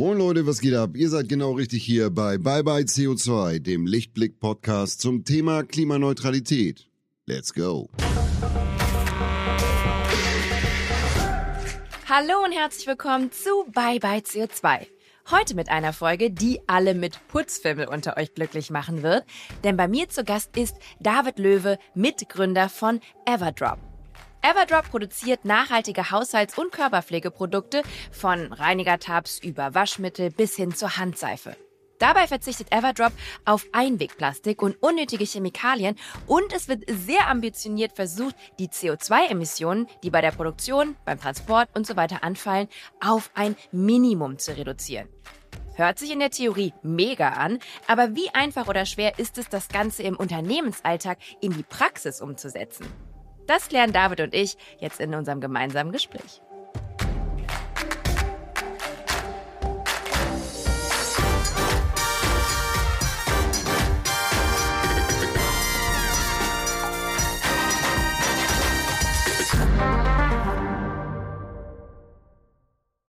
Moin Leute, was geht ab? Ihr seid genau richtig hier bei Bye Bye CO2, dem Lichtblick-Podcast zum Thema Klimaneutralität. Let's go! Hallo und herzlich willkommen zu Bye Bye CO2. Heute mit einer Folge, die alle mit Putzfimmel unter euch glücklich machen wird. Denn bei mir zu Gast ist David Löwe, Mitgründer von Everdrop. Everdrop produziert nachhaltige Haushalts- und Körperpflegeprodukte von Reinigertabs über Waschmittel bis hin zur Handseife. Dabei verzichtet Everdrop auf Einwegplastik und unnötige Chemikalien und es wird sehr ambitioniert versucht, die CO2-Emissionen, die bei der Produktion, beim Transport und so weiter anfallen, auf ein Minimum zu reduzieren. Hört sich in der Theorie mega an, aber wie einfach oder schwer ist es, das Ganze im Unternehmensalltag in die Praxis umzusetzen? Das klären David und ich jetzt in unserem gemeinsamen Gespräch.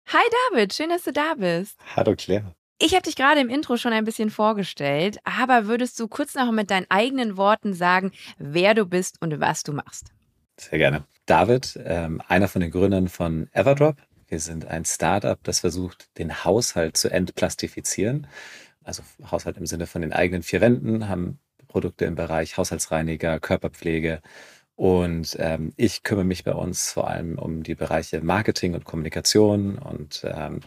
Hi David, schön, dass du da bist. Hallo Claire. Ich habe dich gerade im Intro schon ein bisschen vorgestellt, aber würdest du kurz noch mit deinen eigenen Worten sagen, wer du bist und was du machst? Sehr gerne. David, ähm, einer von den Gründern von Everdrop. Wir sind ein Startup, das versucht, den Haushalt zu entplastifizieren. Also Haushalt im Sinne von den eigenen vier Wänden, haben Produkte im Bereich Haushaltsreiniger, Körperpflege, und ähm, ich kümmere mich bei uns vor allem um die Bereiche Marketing und Kommunikation und ähm,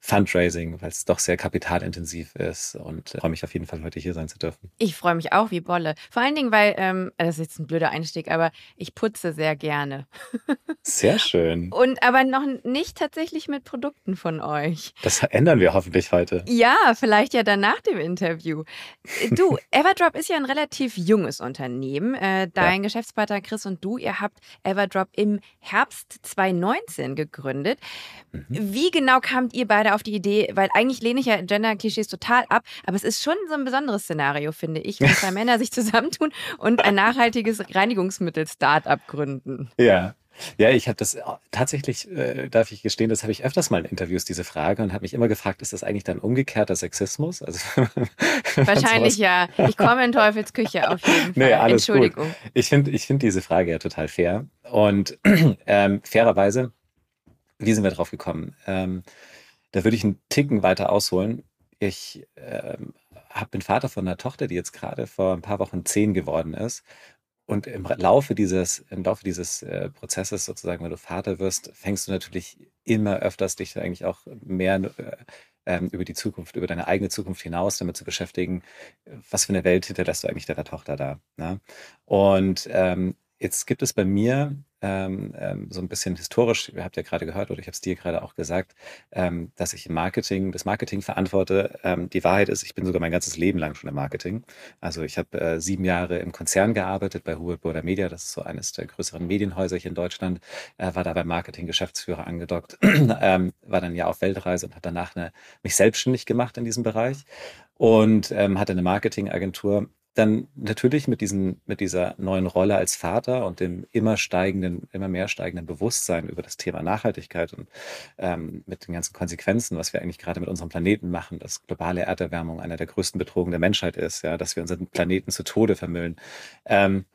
Fundraising, weil es doch sehr kapitalintensiv ist und äh, freue mich auf jeden Fall heute hier sein zu dürfen. Ich freue mich auch wie Bolle. Vor allen Dingen, weil, ähm, das ist jetzt ein blöder Einstieg, aber ich putze sehr gerne. Sehr schön. Und aber noch nicht tatsächlich mit Produkten von euch. Das ändern wir hoffentlich heute. Ja, vielleicht ja dann nach dem Interview. Du, Everdrop ist ja ein relativ junges Unternehmen. Äh, dein ja. Geschäftspartner Chris und du, ihr habt Everdrop im Herbst 2019 gegründet. Mhm. Wie genau kamt ihr beide auf die Idee? Weil eigentlich lehne ich ja Gender-Klischees total ab, aber es ist schon so ein besonderes Szenario, finde ich, wenn zwei Männer sich zusammentun und ein nachhaltiges Reinigungsmittel-Startup gründen. Ja, ja, ich habe das äh, tatsächlich, äh, darf ich gestehen, das habe ich öfters mal in Interviews, diese Frage, und habe mich immer gefragt, ist das eigentlich dann umgekehrter Sexismus? Also, Wahrscheinlich ja. Ich komme in Teufels Küche auf jeden Fall. Nee, alles Entschuldigung. Gut. Ich finde ich find diese Frage ja total fair. Und ähm, fairerweise, wie sind wir drauf gekommen? Ähm, da würde ich einen Ticken weiter ausholen. Ich ähm, hab, bin Vater von einer Tochter, die jetzt gerade vor ein paar Wochen zehn geworden ist. Und im Laufe dieses, im Laufe dieses äh, Prozesses sozusagen, wenn du Vater wirst, fängst du natürlich immer öfters dich eigentlich auch mehr äh, ähm, über die Zukunft, über deine eigene Zukunft hinaus damit zu beschäftigen, was für eine Welt hinterlässt du eigentlich deiner Tochter da. Ne? Und ähm, jetzt gibt es bei mir ähm, ähm, so ein bisschen historisch, ihr habt ja gerade gehört oder ich habe es dir gerade auch gesagt, ähm, dass ich Marketing, das Marketing verantworte. Ähm, die Wahrheit ist, ich bin sogar mein ganzes Leben lang schon im Marketing. Also ich habe äh, sieben Jahre im Konzern gearbeitet bei Hubert Burda Media, das ist so eines der größeren Medienhäuser hier in Deutschland, äh, war da beim Marketing Geschäftsführer angedockt, ähm, war dann ja auf Weltreise und hat danach eine, mich selbstständig gemacht in diesem Bereich und hatte eine Marketingagentur dann natürlich mit diesen, mit dieser neuen Rolle als Vater und dem immer steigenden, immer mehr steigenden Bewusstsein über das Thema Nachhaltigkeit und ähm, mit den ganzen Konsequenzen, was wir eigentlich gerade mit unserem Planeten machen, dass globale Erderwärmung einer der größten Bedrohungen der Menschheit ist, ja, dass wir unseren Planeten zu Tode vermüllen, ähm,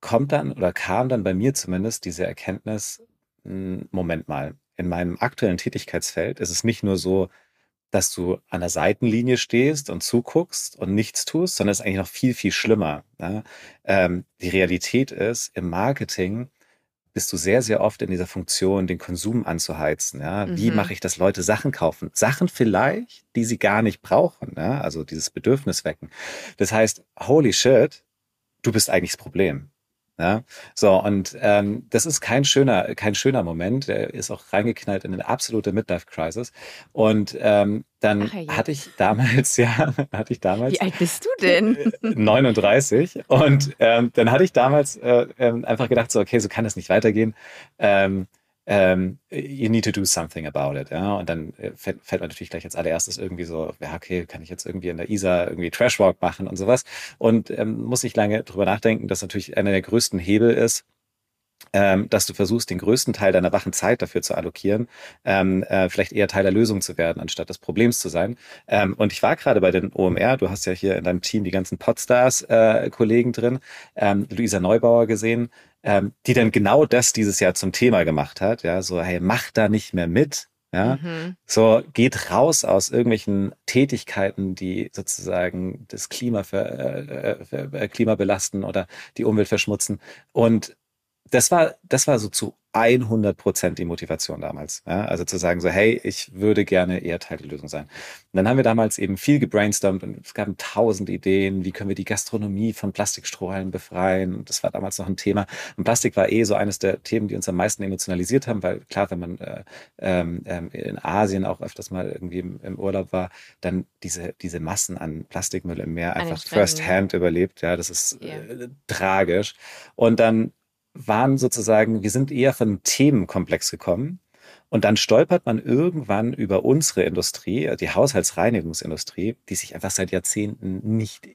kommt dann oder kam dann bei mir zumindest diese Erkenntnis, hm, Moment mal, in meinem aktuellen Tätigkeitsfeld ist es nicht nur so, dass du an der Seitenlinie stehst und zuguckst und nichts tust, sondern es ist eigentlich noch viel, viel schlimmer. Ne? Ähm, die Realität ist, im Marketing bist du sehr, sehr oft in dieser Funktion, den Konsum anzuheizen. Ja? Mhm. Wie mache ich, dass Leute Sachen kaufen? Sachen vielleicht, die sie gar nicht brauchen. Ja? Also dieses Bedürfnis wecken. Das heißt, holy shit, du bist eigentlich das Problem. Ja, so und ähm, das ist kein schöner, kein schöner Moment. Der ist auch reingeknallt in eine absolute Midlife-Crisis. Und ähm, dann Ach, hatte ich damals, ja, hatte ich damals. Wie alt bist du denn? 39. Und ähm, dann hatte ich damals äh, äh, einfach gedacht, so, okay, so kann das nicht weitergehen. Ähm, ähm, you need to do something about it. Ja? Und dann äh, fällt, fällt man natürlich gleich als allererstes irgendwie so, ja, okay, kann ich jetzt irgendwie in der ISA irgendwie Trashwalk machen und sowas. Und ähm, muss ich lange drüber nachdenken, dass natürlich einer der größten Hebel ist, ähm, dass du versuchst, den größten Teil deiner wachen Zeit dafür zu allokieren, ähm, äh, vielleicht eher Teil der Lösung zu werden, anstatt des Problems zu sein. Ähm, und ich war gerade bei den OMR, du hast ja hier in deinem Team die ganzen Podstars-Kollegen äh, drin, ähm, Luisa Neubauer gesehen, ähm, die dann genau das dieses Jahr zum Thema gemacht hat. Ja, so, hey, mach da nicht mehr mit. Ja, mhm. so geht raus aus irgendwelchen Tätigkeiten, die sozusagen das Klima, für, äh, für, äh, Klima belasten oder die Umwelt verschmutzen und das war, das war so zu 100 Prozent die Motivation damals. Ja? Also zu sagen so, hey, ich würde gerne eher Teil der Lösung sein. Und dann haben wir damals eben viel gebrainstormt und es gab tausend Ideen, wie können wir die Gastronomie von Plastikstrohhalmen befreien. Und das war damals noch ein Thema. Und Plastik war eh so eines der Themen, die uns am meisten emotionalisiert haben, weil klar, wenn man äh, ähm, ähm in Asien auch öfters mal irgendwie im, im, Urlaub war, dann diese, diese Massen an Plastikmüll im Meer einfach first hand überlebt. Ja, das ist yeah. äh, tragisch. Und dann waren sozusagen, wir sind eher von einem Themenkomplex gekommen. Und dann stolpert man irgendwann über unsere Industrie, die Haushaltsreinigungsindustrie, die sich einfach seit Jahrzehnten nicht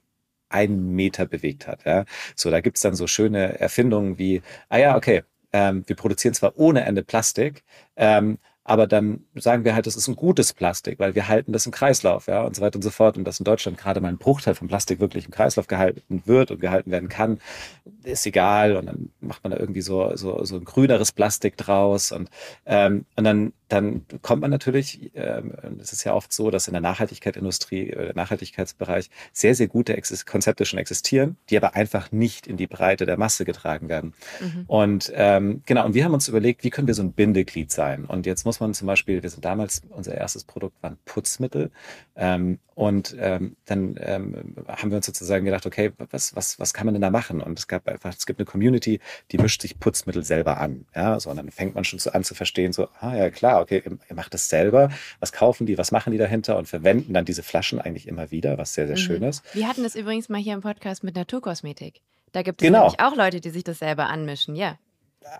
einen Meter bewegt hat. Ja. So, da gibt's dann so schöne Erfindungen wie, ah ja, okay, ähm, wir produzieren zwar ohne Ende Plastik, ähm, aber dann sagen wir halt, das ist ein gutes Plastik, weil wir halten das im Kreislauf, ja, und so weiter und so fort. Und dass in Deutschland gerade mal ein Bruchteil von Plastik wirklich im Kreislauf gehalten wird und gehalten werden kann, ist egal. Und dann macht man da irgendwie so, so, so ein grüneres Plastik draus. Und, ähm, und dann dann kommt man natürlich, ähm, es ist ja oft so, dass in der Nachhaltigkeitsindustrie, äh, der Nachhaltigkeitsbereich sehr, sehr gute Konzepte schon existieren, die aber einfach nicht in die Breite der Masse getragen werden. Mhm. Und ähm, genau, und wir haben uns überlegt, wie können wir so ein Bindeglied sein? Und jetzt muss man zum Beispiel, wir sind damals, unser erstes Produkt waren Putzmittel. Ähm, und ähm, dann haben wir uns sozusagen gedacht, okay, was, was, was kann man denn da machen? Und es gab einfach, es gibt eine Community, die mischt sich Putzmittel selber an. Ja, so, und dann fängt man schon so an zu verstehen, so, ah ja, klar, okay, ihr macht das selber. Was kaufen die, was machen die dahinter und verwenden dann diese Flaschen eigentlich immer wieder, was sehr, sehr mhm. schön ist. Wir hatten das übrigens mal hier im Podcast mit Naturkosmetik. Da gibt es genau. nämlich auch Leute, die sich das selber anmischen, ja.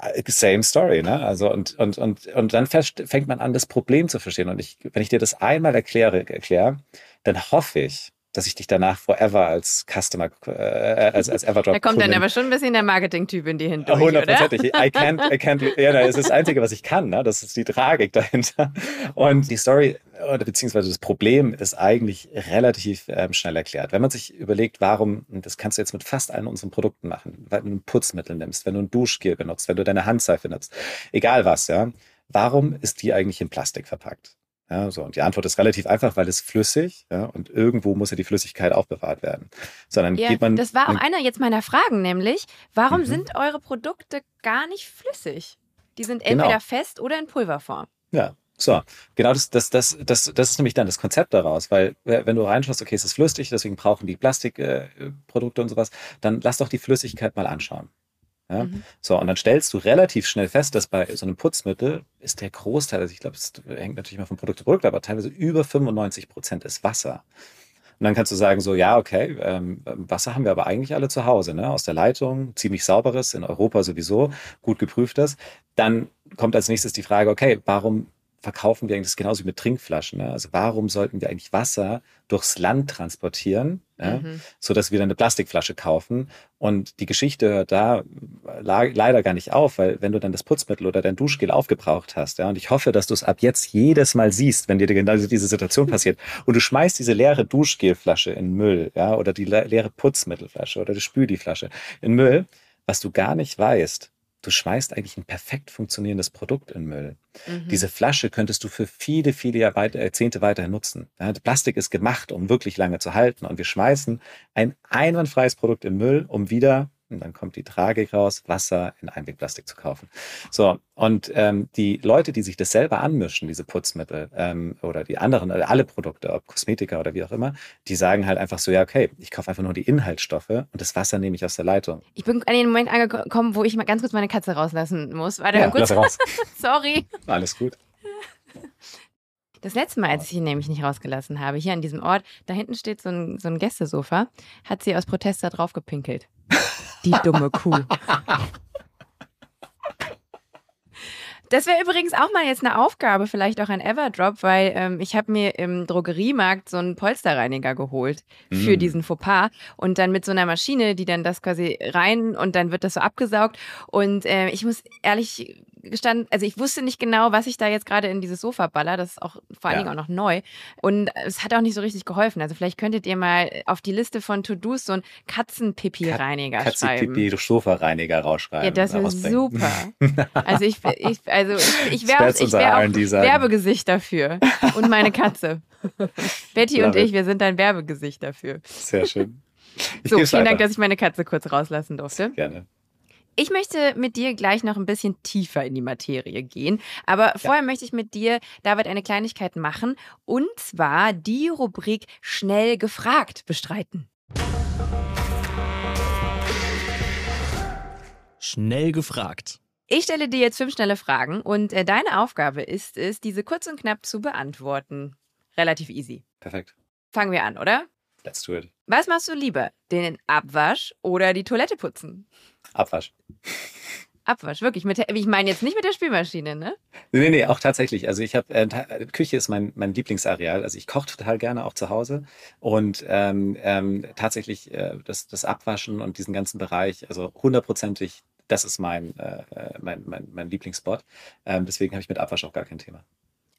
Äh, same story, ne? Also und, und, und, und dann fängt man an, das Problem zu verstehen. Und ich, wenn ich dir das einmal erkläre, erkläre, dann hoffe ich, dass ich dich danach forever als Customer, äh, als, als Everdrop. Da kommt dann aber schon ein bisschen der Marketing-Typ in die hinten. Hundertprozentig. I can't, I can't, ja, das ist das Einzige, was ich kann, ne? Das ist die Tragik dahinter. Und die Story, oder beziehungsweise das Problem ist eigentlich relativ ähm, schnell erklärt. Wenn man sich überlegt, warum, und das kannst du jetzt mit fast allen unseren Produkten machen, wenn du ein Putzmittel nimmst, wenn du ein Duschgel benutzt, wenn du deine Handseife nutzt, egal was, ja. Warum ist die eigentlich in Plastik verpackt? Ja, so. Und die Antwort ist relativ einfach, weil es flüssig, ja, und irgendwo muss ja die Flüssigkeit aufbewahrt werden. Sondern ja, geht man. Das war auch einer jetzt meiner Fragen, nämlich, warum mhm. sind eure Produkte gar nicht flüssig? Die sind entweder genau. fest oder in Pulverform. Ja, so, genau das, das, das, das, das ist nämlich dann das Konzept daraus, weil wenn du reinschaust, okay, es ist flüssig, deswegen brauchen die Plastikprodukte äh, und sowas, dann lass doch die Flüssigkeit mal anschauen. Ja? Mhm. So, und dann stellst du relativ schnell fest, dass bei so einem Putzmittel ist der Großteil, also ich glaube, es hängt natürlich mal von Produkt zu Produkt, aber teilweise über 95 Prozent ist Wasser. Und dann kannst du sagen, so, ja, okay, ähm, Wasser haben wir aber eigentlich alle zu Hause, ne? aus der Leitung, ziemlich sauberes, in Europa sowieso, gut geprüftes. Dann kommt als nächstes die Frage, okay, warum verkaufen wir eigentlich das genauso wie mit Trinkflaschen. Ne? Also warum sollten wir eigentlich Wasser durchs Land transportieren, ja? mhm. so dass wir dann eine Plastikflasche kaufen? Und die Geschichte hört da leider gar nicht auf, weil wenn du dann das Putzmittel oder dein Duschgel aufgebraucht hast, ja, und ich hoffe, dass du es ab jetzt jedes Mal siehst, wenn dir genau diese Situation passiert, und du schmeißt diese leere Duschgelflasche in Müll, ja, oder die leere Putzmittelflasche oder die Spüldieflasche in Müll, was du gar nicht weißt, du schmeißt eigentlich ein perfekt funktionierendes Produkt in Müll. Mhm. Diese Flasche könntest du für viele, viele Jahrzehnte weiterhin nutzen. Ja, Plastik ist gemacht, um wirklich lange zu halten und wir schmeißen ein einwandfreies Produkt in Müll, um wieder und dann kommt die Tragik raus, Wasser in Einwegplastik zu kaufen. So, und ähm, die Leute, die sich das selber anmischen, diese Putzmittel ähm, oder die anderen, also alle Produkte, ob Kosmetika oder wie auch immer, die sagen halt einfach so, ja, okay, ich kaufe einfach nur die Inhaltsstoffe und das Wasser nehme ich aus der Leitung. Ich bin an den Moment angekommen, wo ich mal ganz kurz meine Katze rauslassen muss. Warte, ja, kurz. Lass raus. Sorry. Alles gut. Das letzte Mal, als ich ihn nämlich nicht rausgelassen habe, hier an diesem Ort, da hinten steht so ein, so ein Gästesofa, hat sie aus Protest da drauf gepinkelt. Die dumme Kuh. Das wäre übrigens auch mal jetzt eine Aufgabe, vielleicht auch ein Everdrop, weil ähm, ich habe mir im Drogeriemarkt so einen Polsterreiniger geholt für Mm. diesen Fauxpas und dann mit so einer Maschine, die dann das quasi rein und dann wird das so abgesaugt. Und äh, ich muss ehrlich gestanden, also ich wusste nicht genau, was ich da jetzt gerade in dieses Sofa baller. Das ist auch vor allen Ja. Dingen auch noch neu. Und es hat auch nicht so richtig geholfen. Also vielleicht könntet ihr mal auf die Liste von To-Dos so einen Katzenpipi-Reiniger schreiben. Katzi-Pipi, Sofa-Reiniger rausschreiben. Ja, das wäre rausbringen. super. Also ich, ich also ich, ich wäre unser wär auch. Werbegesicht dafür. Und meine Katze. Betty und Love ich, wir sind ein Werbegesicht dafür. Sehr schön. Ich So, vielen Dank, weiter. dass ich meine Katze kurz rauslassen durfte. Gerne. Ich möchte mit dir gleich noch ein bisschen tiefer in die Materie gehen. Aber vorher möchte ich mit dir, David, eine Kleinigkeit machen. Und zwar die Rubrik Schnell gefragt bestreiten. Schnell gefragt. Ich stelle dir jetzt fünf schnelle Fragen und äh, deine Aufgabe ist es, diese kurz und knapp zu beantworten. Relativ easy. Perfekt. Fangen wir an, oder? Let's do it. Was machst du lieber? Den Abwasch oder die Toilette putzen? Abwasch. Abwasch, wirklich. Mit, der- ich meine jetzt nicht mit der Spülmaschine, ne? Nee, nee, auch tatsächlich. Also ich habe, äh, Küche ist mein, mein Lieblingsareal. Also ich koche total gerne auch zu Hause. Und ähm, ähm, tatsächlich äh, das, das Abwaschen und diesen ganzen Bereich, also hundertprozentig, das ist mein, äh, äh, mein, mein, mein Lieblingsspot. Ähm, deswegen habe ich mit Abwasch auch gar kein Thema.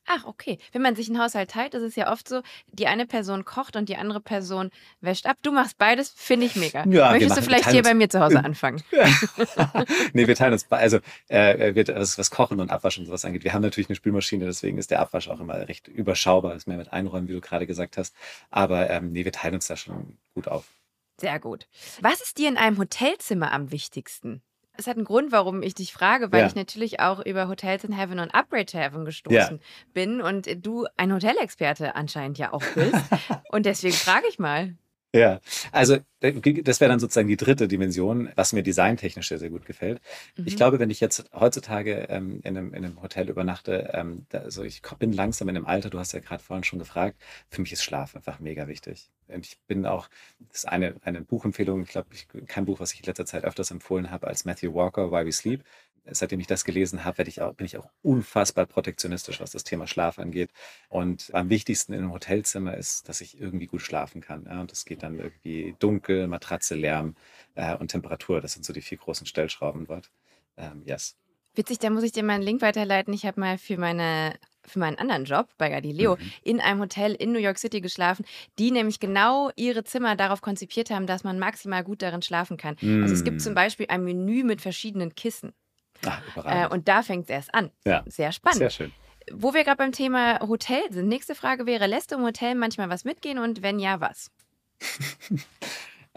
Ach, okay. Wenn man sich einen Haushalt teilt, ist es ja oft so, die eine Person kocht und die andere Person wäscht ab. Du machst beides, finde ich mega. Ja, Möchtest machen- du vielleicht hier uns- bei mir zu Hause anfangen? nee, wir teilen uns, also äh, wir, was, was Kochen und Abwaschen und sowas angeht. Wir haben natürlich eine Spülmaschine, deswegen ist der Abwasch auch immer recht überschaubar. Ist mehr mit Einräumen, wie du gerade gesagt hast. Aber ähm, nee, wir teilen uns da schon gut auf. Sehr gut. Was ist dir in einem Hotelzimmer am wichtigsten? Es hat einen Grund, warum ich dich frage, weil Ja. ich natürlich auch über Hotels in Heaven und Upgrade to Heaven gestoßen bin und du ein Hotelexperte anscheinend ja auch bist. und deswegen frage ich mal. Ja, also das wäre dann sozusagen die dritte Dimension, was mir designtechnisch sehr, sehr gut gefällt. Ich Mhm. glaube, wenn ich jetzt heutzutage ähm, in, einem, in einem Hotel übernachte, ähm, da, also ich bin langsam in einem Alter, du hast ja gerade vorhin schon gefragt, für mich ist Schlaf einfach mega wichtig. Und ich bin auch, das ist eine, eine Buchempfehlung, ich glaube, ich, kein Buch, was ich in letzter Zeit öfters empfohlen habe, als Matthew Walker, Why We Sleep. Seitdem ich das gelesen habe, ich auch, bin ich auch unfassbar protektionistisch, was das Thema Schlaf angeht. Und am wichtigsten in einem Hotelzimmer ist, dass ich irgendwie gut schlafen kann. Ja? Und das geht dann irgendwie dunkel, Matratze, Lärm äh, und Temperatur. Das sind so die vier großen Stellschrauben dort. Ähm, yes. Witzig, da muss ich dir mal einen Link weiterleiten. Ich habe mal für meine für meinen anderen Job bei Galileo Mhm. in einem Hotel in New York City geschlafen, die nämlich genau ihre Zimmer darauf konzipiert haben, dass man maximal gut darin schlafen kann. Also es gibt Mm. zum Beispiel ein Menü mit verschiedenen Kissen. Ah, Äh, und da fängt es erst an. Ja. Sehr spannend. Sehr schön. Wo wir gerade beim Thema Hotel sind, nächste Frage wäre, lässt du im Hotel manchmal was mitgehen und wenn ja, was?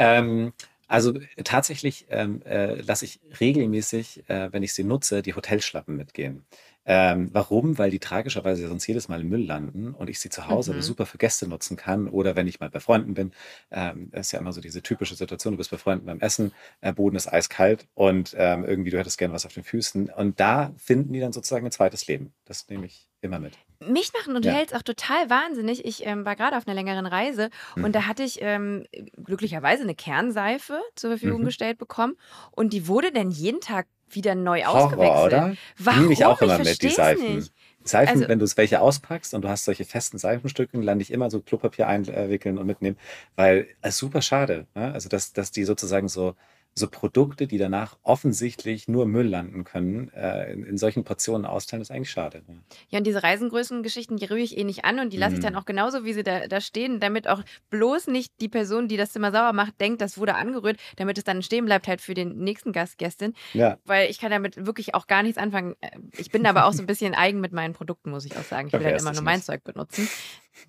Ähm, also tatsächlich ähm, äh, lasse ich regelmäßig, äh, wenn ich sie nutze, die Hotelschlappen mitgehen. Ähm, warum? Weil die tragischerweise sonst jedes Mal im Müll landen und ich sie zu Hause Mhm. super für Gäste nutzen kann oder wenn ich mal bei Freunden bin. Ähm, ist ja immer so diese typische Situation, du bist bei Freunden beim Essen, äh, Boden ist eiskalt und ähm, irgendwie du hättest gern was auf den Füßen und da finden die dann sozusagen ein zweites Leben. Das nehme ich immer mit. Mich machen Hotels auch total wahnsinnig. Ich ähm, war gerade auf einer längeren Reise Mhm. und da hatte ich ähm, glücklicherweise eine Kernseife zur Verfügung Mhm. gestellt bekommen und die wurde dann jeden Tag wieder neu Horror, ausgewechselt. oder? Warum? Nehme ich auch immer ich mit, die Seifen. Nicht. Seifen, Also- wenn du es welche auspackst und du hast solche festen Seifenstücken, lande ich immer so Klopapier einwickeln und mitnehmen, weil es super schade. Ne? Also, dass, dass die sozusagen so, so Produkte, die danach offensichtlich nur Müll landen können, äh, in, in solchen Portionen austeilen, ist eigentlich schade. Ne? Ja, und diese Reisengrößengeschichten, die rühre ich eh nicht an und die lasse ich Mhm. dann auch genauso, wie sie da, da stehen, damit auch bloß nicht die Person, die das Zimmer sauber macht, denkt, das wurde angerührt, damit es dann stehen bleibt halt für den nächsten Gast, Gästin. Ja, Weil ich kann damit wirklich auch gar nichts anfangen. Äh, Ich bin aber auch so ein bisschen eigen mit meinen Produkten, muss ich auch sagen. Ich will dann ist immer nur mein nicht? Zeug benutzen.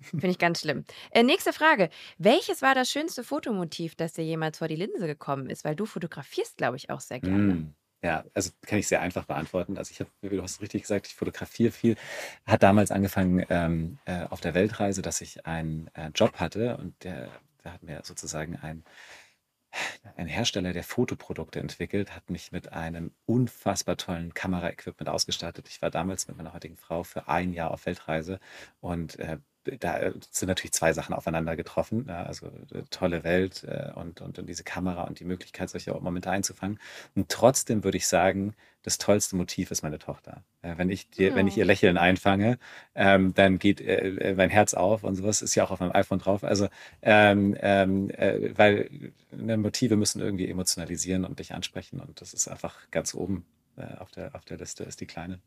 Finde ich ganz schlimm. Äh, nächste Frage. Welches war das schönste Fotomotiv, das dir jemals vor die Linse gekommen ist? Weil du fotografierst, glaube ich, auch sehr gerne. Mm. Ja, also kann ich sehr einfach beantworten. Also ich habe, du hast richtig gesagt, ich fotografiere viel. Hat damals angefangen ähm, äh, auf der Weltreise, dass ich einen äh, Job hatte und der, der hat mir sozusagen ein, ein Hersteller, der Fotoprodukte entwickelt, hat mich mit einem unfassbar tollen Kameraequipment ausgestattet. Ich war damals mit meiner heutigen Frau für ein Jahr auf Weltreise und äh, da sind natürlich zwei Sachen aufeinander getroffen. Ja, also äh, tolle Welt äh, und, und, und, diese Kamera und die Möglichkeit, solche Momente einzufangen. Und trotzdem würde ich sagen, das tollste Motiv ist meine Tochter. Wenn, ich dir, ja. wenn ich ihr Lächeln einfange, ähm, dann geht äh, mein Herz auf und sowas ist ja auch auf meinem iPhone drauf. Also, ähm, ähm, äh, weil ne, Motive müssen irgendwie emotionalisieren und dich ansprechen und das ist einfach ganz oben auf, der, auf der Liste, ist die Kleine.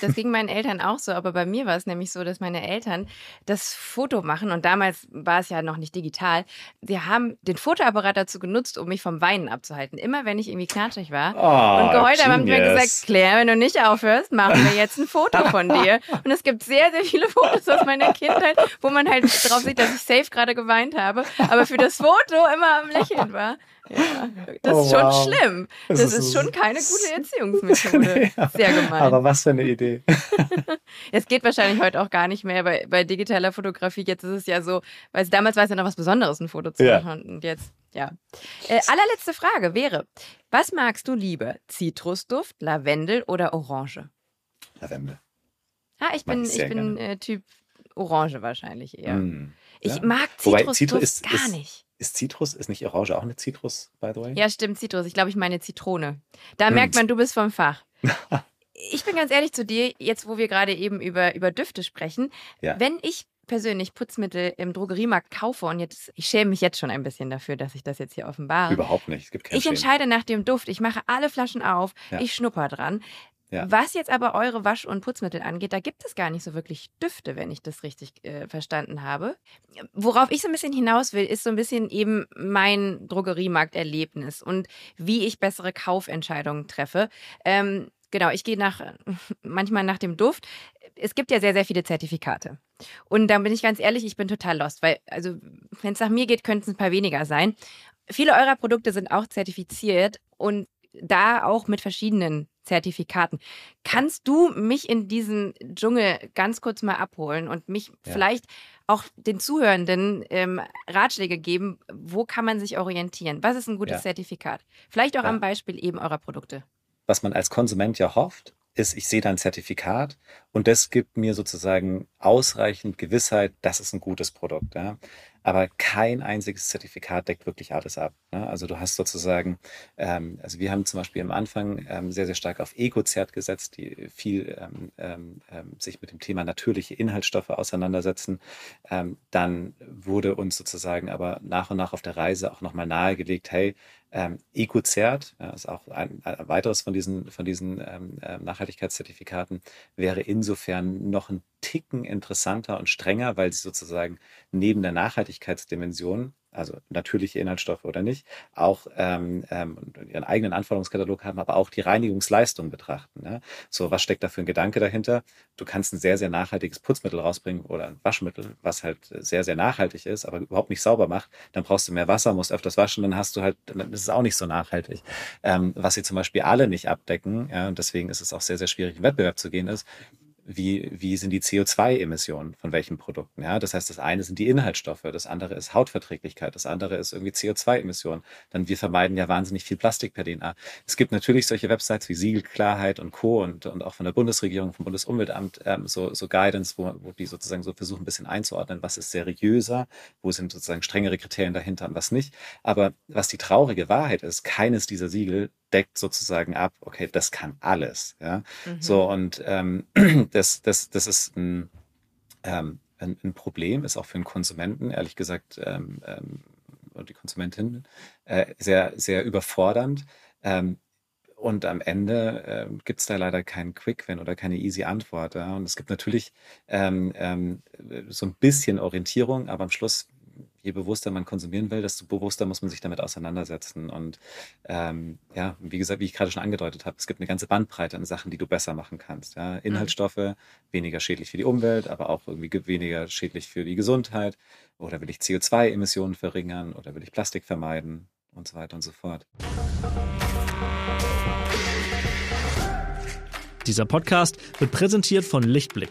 Das ging meinen Eltern auch so, aber bei mir war es nämlich so, dass meine Eltern das Foto machen und damals war es ja noch nicht digital. Sie haben den Fotoapparat dazu genutzt, um mich vom Weinen abzuhalten. Immer wenn ich irgendwie knatschig war. Oh, und heute haben sie mir gesagt, Claire, wenn du nicht aufhörst, machen wir jetzt ein Foto von dir. Und es gibt sehr, sehr viele Fotos aus meiner Kindheit, wo man halt drauf sieht, dass ich safe gerade geweint habe, aber für das Foto immer am Lächeln war. Ja, das oh, ist schon wow. schlimm. Das, das ist, ist, schon keine gute Erziehungsmethode. Sehr gemein. Aber was für eine Idee. es geht wahrscheinlich heute auch gar nicht mehr bei, bei digitaler Fotografie. Jetzt ist es ja so, weil es, damals war es ja noch was Besonderes, ein Foto zu ja. machen. Und jetzt, ja. Äh, allerletzte Frage wäre: Was magst du lieber? Zitrusduft, Lavendel oder Orange? Lavendel. Ah, ich bin, ich, ich bin äh, Typ Orange wahrscheinlich eher. Mm, ich ja. mag Zitrusduft gar ist, nicht. Ist Zitrus, ist nicht Orange auch eine Zitrus, by the way? Ja, stimmt, Zitrus. Ich glaube, ich meine Zitrone. Da hm. merkt man, du bist vom Fach. ich bin ganz ehrlich zu dir, jetzt wo wir gerade eben über, über Düfte sprechen, ja. wenn ich persönlich Putzmittel im Drogeriemarkt kaufe und jetzt, ich schäme mich jetzt schon ein bisschen dafür, dass ich das jetzt hier offenbare. Überhaupt nicht. Es gibt ich entscheide nach dem Duft. Ich mache alle Flaschen auf, ja. ich schnupper dran. Ja. Was jetzt aber eure Wasch- und Putzmittel angeht, da gibt es gar nicht so wirklich Düfte, wenn ich das richtig äh, verstanden habe. Worauf ich so ein bisschen hinaus will, ist so ein bisschen eben mein Drogeriemarkterlebnis und wie ich bessere Kaufentscheidungen treffe. Ähm, genau, ich gehe nach manchmal nach dem Duft. Es gibt ja sehr, sehr viele Zertifikate. Und da bin ich ganz ehrlich, ich bin total lost, weil, also, wenn es nach mir geht, könnten es ein paar weniger sein. Viele eurer Produkte sind auch zertifiziert und da auch mit verschiedenen Zertifikaten. Kannst du mich in diesen Dschungel ganz kurz mal abholen und mich ja. vielleicht auch den Zuhörenden ähm, Ratschläge geben, wo kann man sich orientieren? Was ist ein gutes ja. Zertifikat? Vielleicht auch ja. am Beispiel eben eurer Produkte. Was man als Konsument ja hofft, ist, ich sehe da ein Zertifikat und das gibt mir sozusagen ausreichend Gewissheit, das ist ein gutes Produkt. Ja aber kein einziges Zertifikat deckt wirklich alles ab. Ne? Also du hast sozusagen, ähm, also wir haben zum Beispiel am Anfang ähm, sehr, sehr stark auf Ecozert gesetzt, die viel ähm, ähm, ähm, sich mit dem Thema natürliche Inhaltsstoffe auseinandersetzen. Ähm, dann wurde uns sozusagen aber nach und nach auf der Reise auch nochmal nahegelegt, hey, ähm, EcoCert, ja, ist auch ein, ein, weiteres von diesen, von diesen ähm, Nachhaltigkeitszertifikaten, wäre insofern noch ein Ticken interessanter und strenger, weil sie sozusagen neben der Nachhaltigkeitsdimension also natürliche Inhaltsstoffe oder nicht, auch ähm, ähm, ihren eigenen Anforderungskatalog haben, aber auch die Reinigungsleistung betrachten. Ne? So, was steckt da für ein Gedanke dahinter? Du kannst ein sehr, sehr nachhaltiges Putzmittel rausbringen oder ein Waschmittel, was halt sehr, sehr nachhaltig ist, aber überhaupt nicht sauber macht. Dann brauchst du mehr Wasser, musst öfters waschen, dann hast du halt, dann ist es auch nicht so nachhaltig. Ähm, was sie zum Beispiel alle nicht abdecken, ja, und deswegen ist es auch sehr, sehr schwierig, in Wettbewerb zu gehen, ist, wie, wie sind die CO2-Emissionen von welchen Produkten. Ja? Das heißt, das eine sind die Inhaltsstoffe, das andere ist Hautverträglichkeit, das andere ist irgendwie CO2-Emissionen. Dann wir vermeiden ja wahnsinnig viel Plastik per DNA. Es gibt natürlich solche Websites wie Siegelklarheit und Co. und, und auch von der Bundesregierung, vom Bundesumweltamt ähm, so, so Guidance, wo, wo die sozusagen so versuchen, ein bisschen einzuordnen, was ist seriöser, wo sind sozusagen strengere Kriterien dahinter und was nicht. Aber was die traurige Wahrheit ist, keines dieser Siegel deckt sozusagen ab, okay, das kann alles. Ja? Mhm. So, und ähm, das, das, das ist ein, ähm, ein, ein, Problem, ist auch für den Konsumenten, ehrlich gesagt, ähm, ähm, und die Konsumentin, äh, sehr, sehr überfordernd. Ähm, und am Ende äh, gibt es da leider keinen Quick-Win oder keine easy Antwort. Ja? Und es gibt natürlich ähm, ähm, so ein bisschen Orientierung, aber am Schluss je bewusster man konsumieren will, desto bewusster muss man sich damit auseinandersetzen. Und ähm, ja, wie gesagt, wie ich gerade schon angedeutet habe, es gibt eine ganze Bandbreite an Sachen, die du besser machen kannst. Ja? Mhm. Inhaltsstoffe, mhm. weniger schädlich für die Umwelt, aber auch irgendwie weniger schädlich für die Gesundheit. Oder will ich CO2-Emissionen verringern oder will ich Plastik vermeiden und so weiter und so fort. Dieser Podcast wird präsentiert von Lichtblick.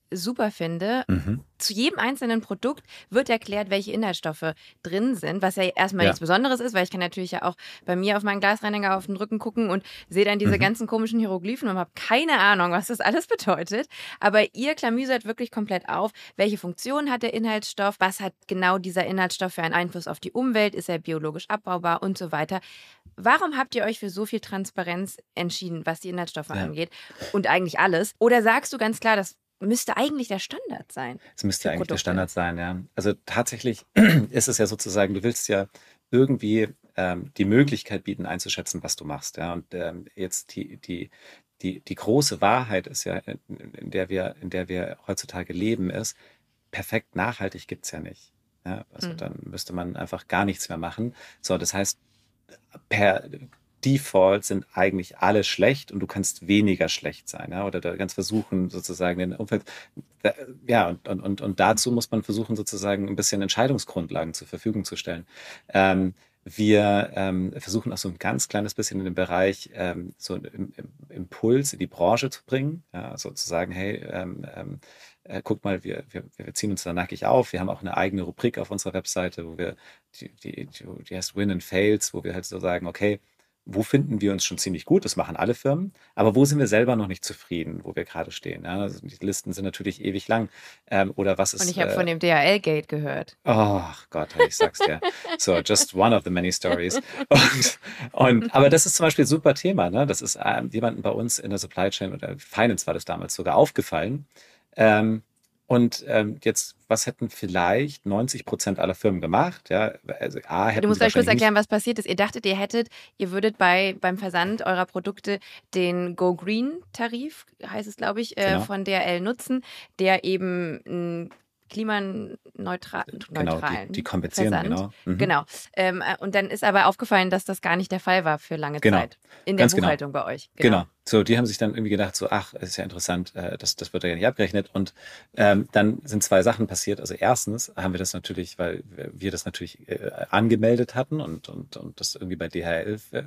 super finde, Mhm. zu jedem einzelnen Produkt wird erklärt, welche Inhaltsstoffe drin sind, was ja erstmal Ja. nichts Besonderes ist, weil ich kann natürlich ja auch bei mir auf meinen Glasreiniger auf den Rücken gucken und sehe dann diese Mhm. ganzen komischen Hieroglyphen und habe keine Ahnung, was das alles bedeutet. Aber ihr klamüsert wirklich komplett auf, welche Funktion hat der Inhaltsstoff, was hat genau dieser Inhaltsstoff für einen Einfluss auf die Umwelt, ist er biologisch abbaubar und so weiter. Warum habt ihr euch für so viel Transparenz entschieden, was die Inhaltsstoffe Ja. angeht und eigentlich alles? Oder sagst du ganz klar, das müsste eigentlich der Standard sein? Es müsste eigentlich der Produkte. Standard sein, ja. Also tatsächlich ist es ja sozusagen, du willst ja irgendwie ähm, die Möglichkeit bieten, einzuschätzen, was du machst, ja. Und ähm, jetzt die, die, die, die große Wahrheit ist ja, in, in der wir, in der wir heutzutage leben, ist, perfekt nachhaltig gibt es ja nicht. Ja? Also Mhm. dann müsste man einfach gar nichts mehr machen. So, das heißt, per Default sind eigentlich alle schlecht und du kannst weniger schlecht sein, ja, oder da ganz versuchen, sozusagen den Umfeld, ja, und, und, und, dazu muss man versuchen, sozusagen ein bisschen Entscheidungsgrundlagen zur Verfügung zu stellen. Ähm, wir ähm, versuchen auch so ein ganz kleines bisschen in dem Bereich ähm, so einen Im- Im- Impuls in die Branche zu bringen, ja, sozusagen, hey, ähm, ähm, äh, guck mal, wir, wir, wir ziehen uns da nackig auf. Wir haben auch eine eigene Rubrik auf unserer Webseite, wo wir, die, die, die heißt Win and Fails, wo wir halt so sagen, okay, wo finden wir uns schon ziemlich gut? Das machen alle Firmen. Aber wo sind wir selber noch nicht zufrieden, wo wir gerade stehen? Ja, also die Listen sind natürlich ewig lang. Ähm, oder was ist. Und ich habe äh, von dem DHL-Gate gehört. Oh Gott, ich sag's dir. So, just one of the many stories. Und, und, aber das ist zum Beispiel ein super Thema. Ne? Das ist ähm, jemandem bei uns in der Supply Chain oder Finance war das damals sogar aufgefallen. Ähm, und ähm, jetzt, was hätten vielleicht 90 Prozent aller Firmen gemacht? Ja, also A, hätten Du musst euch kurz erklären, was passiert ist. Ihr dachtet, ihr hättet, ihr würdet bei beim Versand eurer Produkte den Go Green Tarif, heißt es glaube ich, äh, Genau. von DRL nutzen, der eben einen klimaneutral Genau, neutralen die, die kompensieren, Versand. genau. Mhm. Genau. Ähm, äh, und dann ist aber aufgefallen, dass das gar nicht der Fall war für lange Genau. Zeit. In der Ganz genau. Buchhaltung bei euch. Genau. So, die haben sich dann irgendwie gedacht, so, ach, ist ja interessant, äh, das, das wird ja nicht abgerechnet. Und ähm, dann sind zwei Sachen passiert. Also erstens haben wir das natürlich, weil wir das natürlich äh, angemeldet hatten und, und, und das irgendwie bei DHL äh,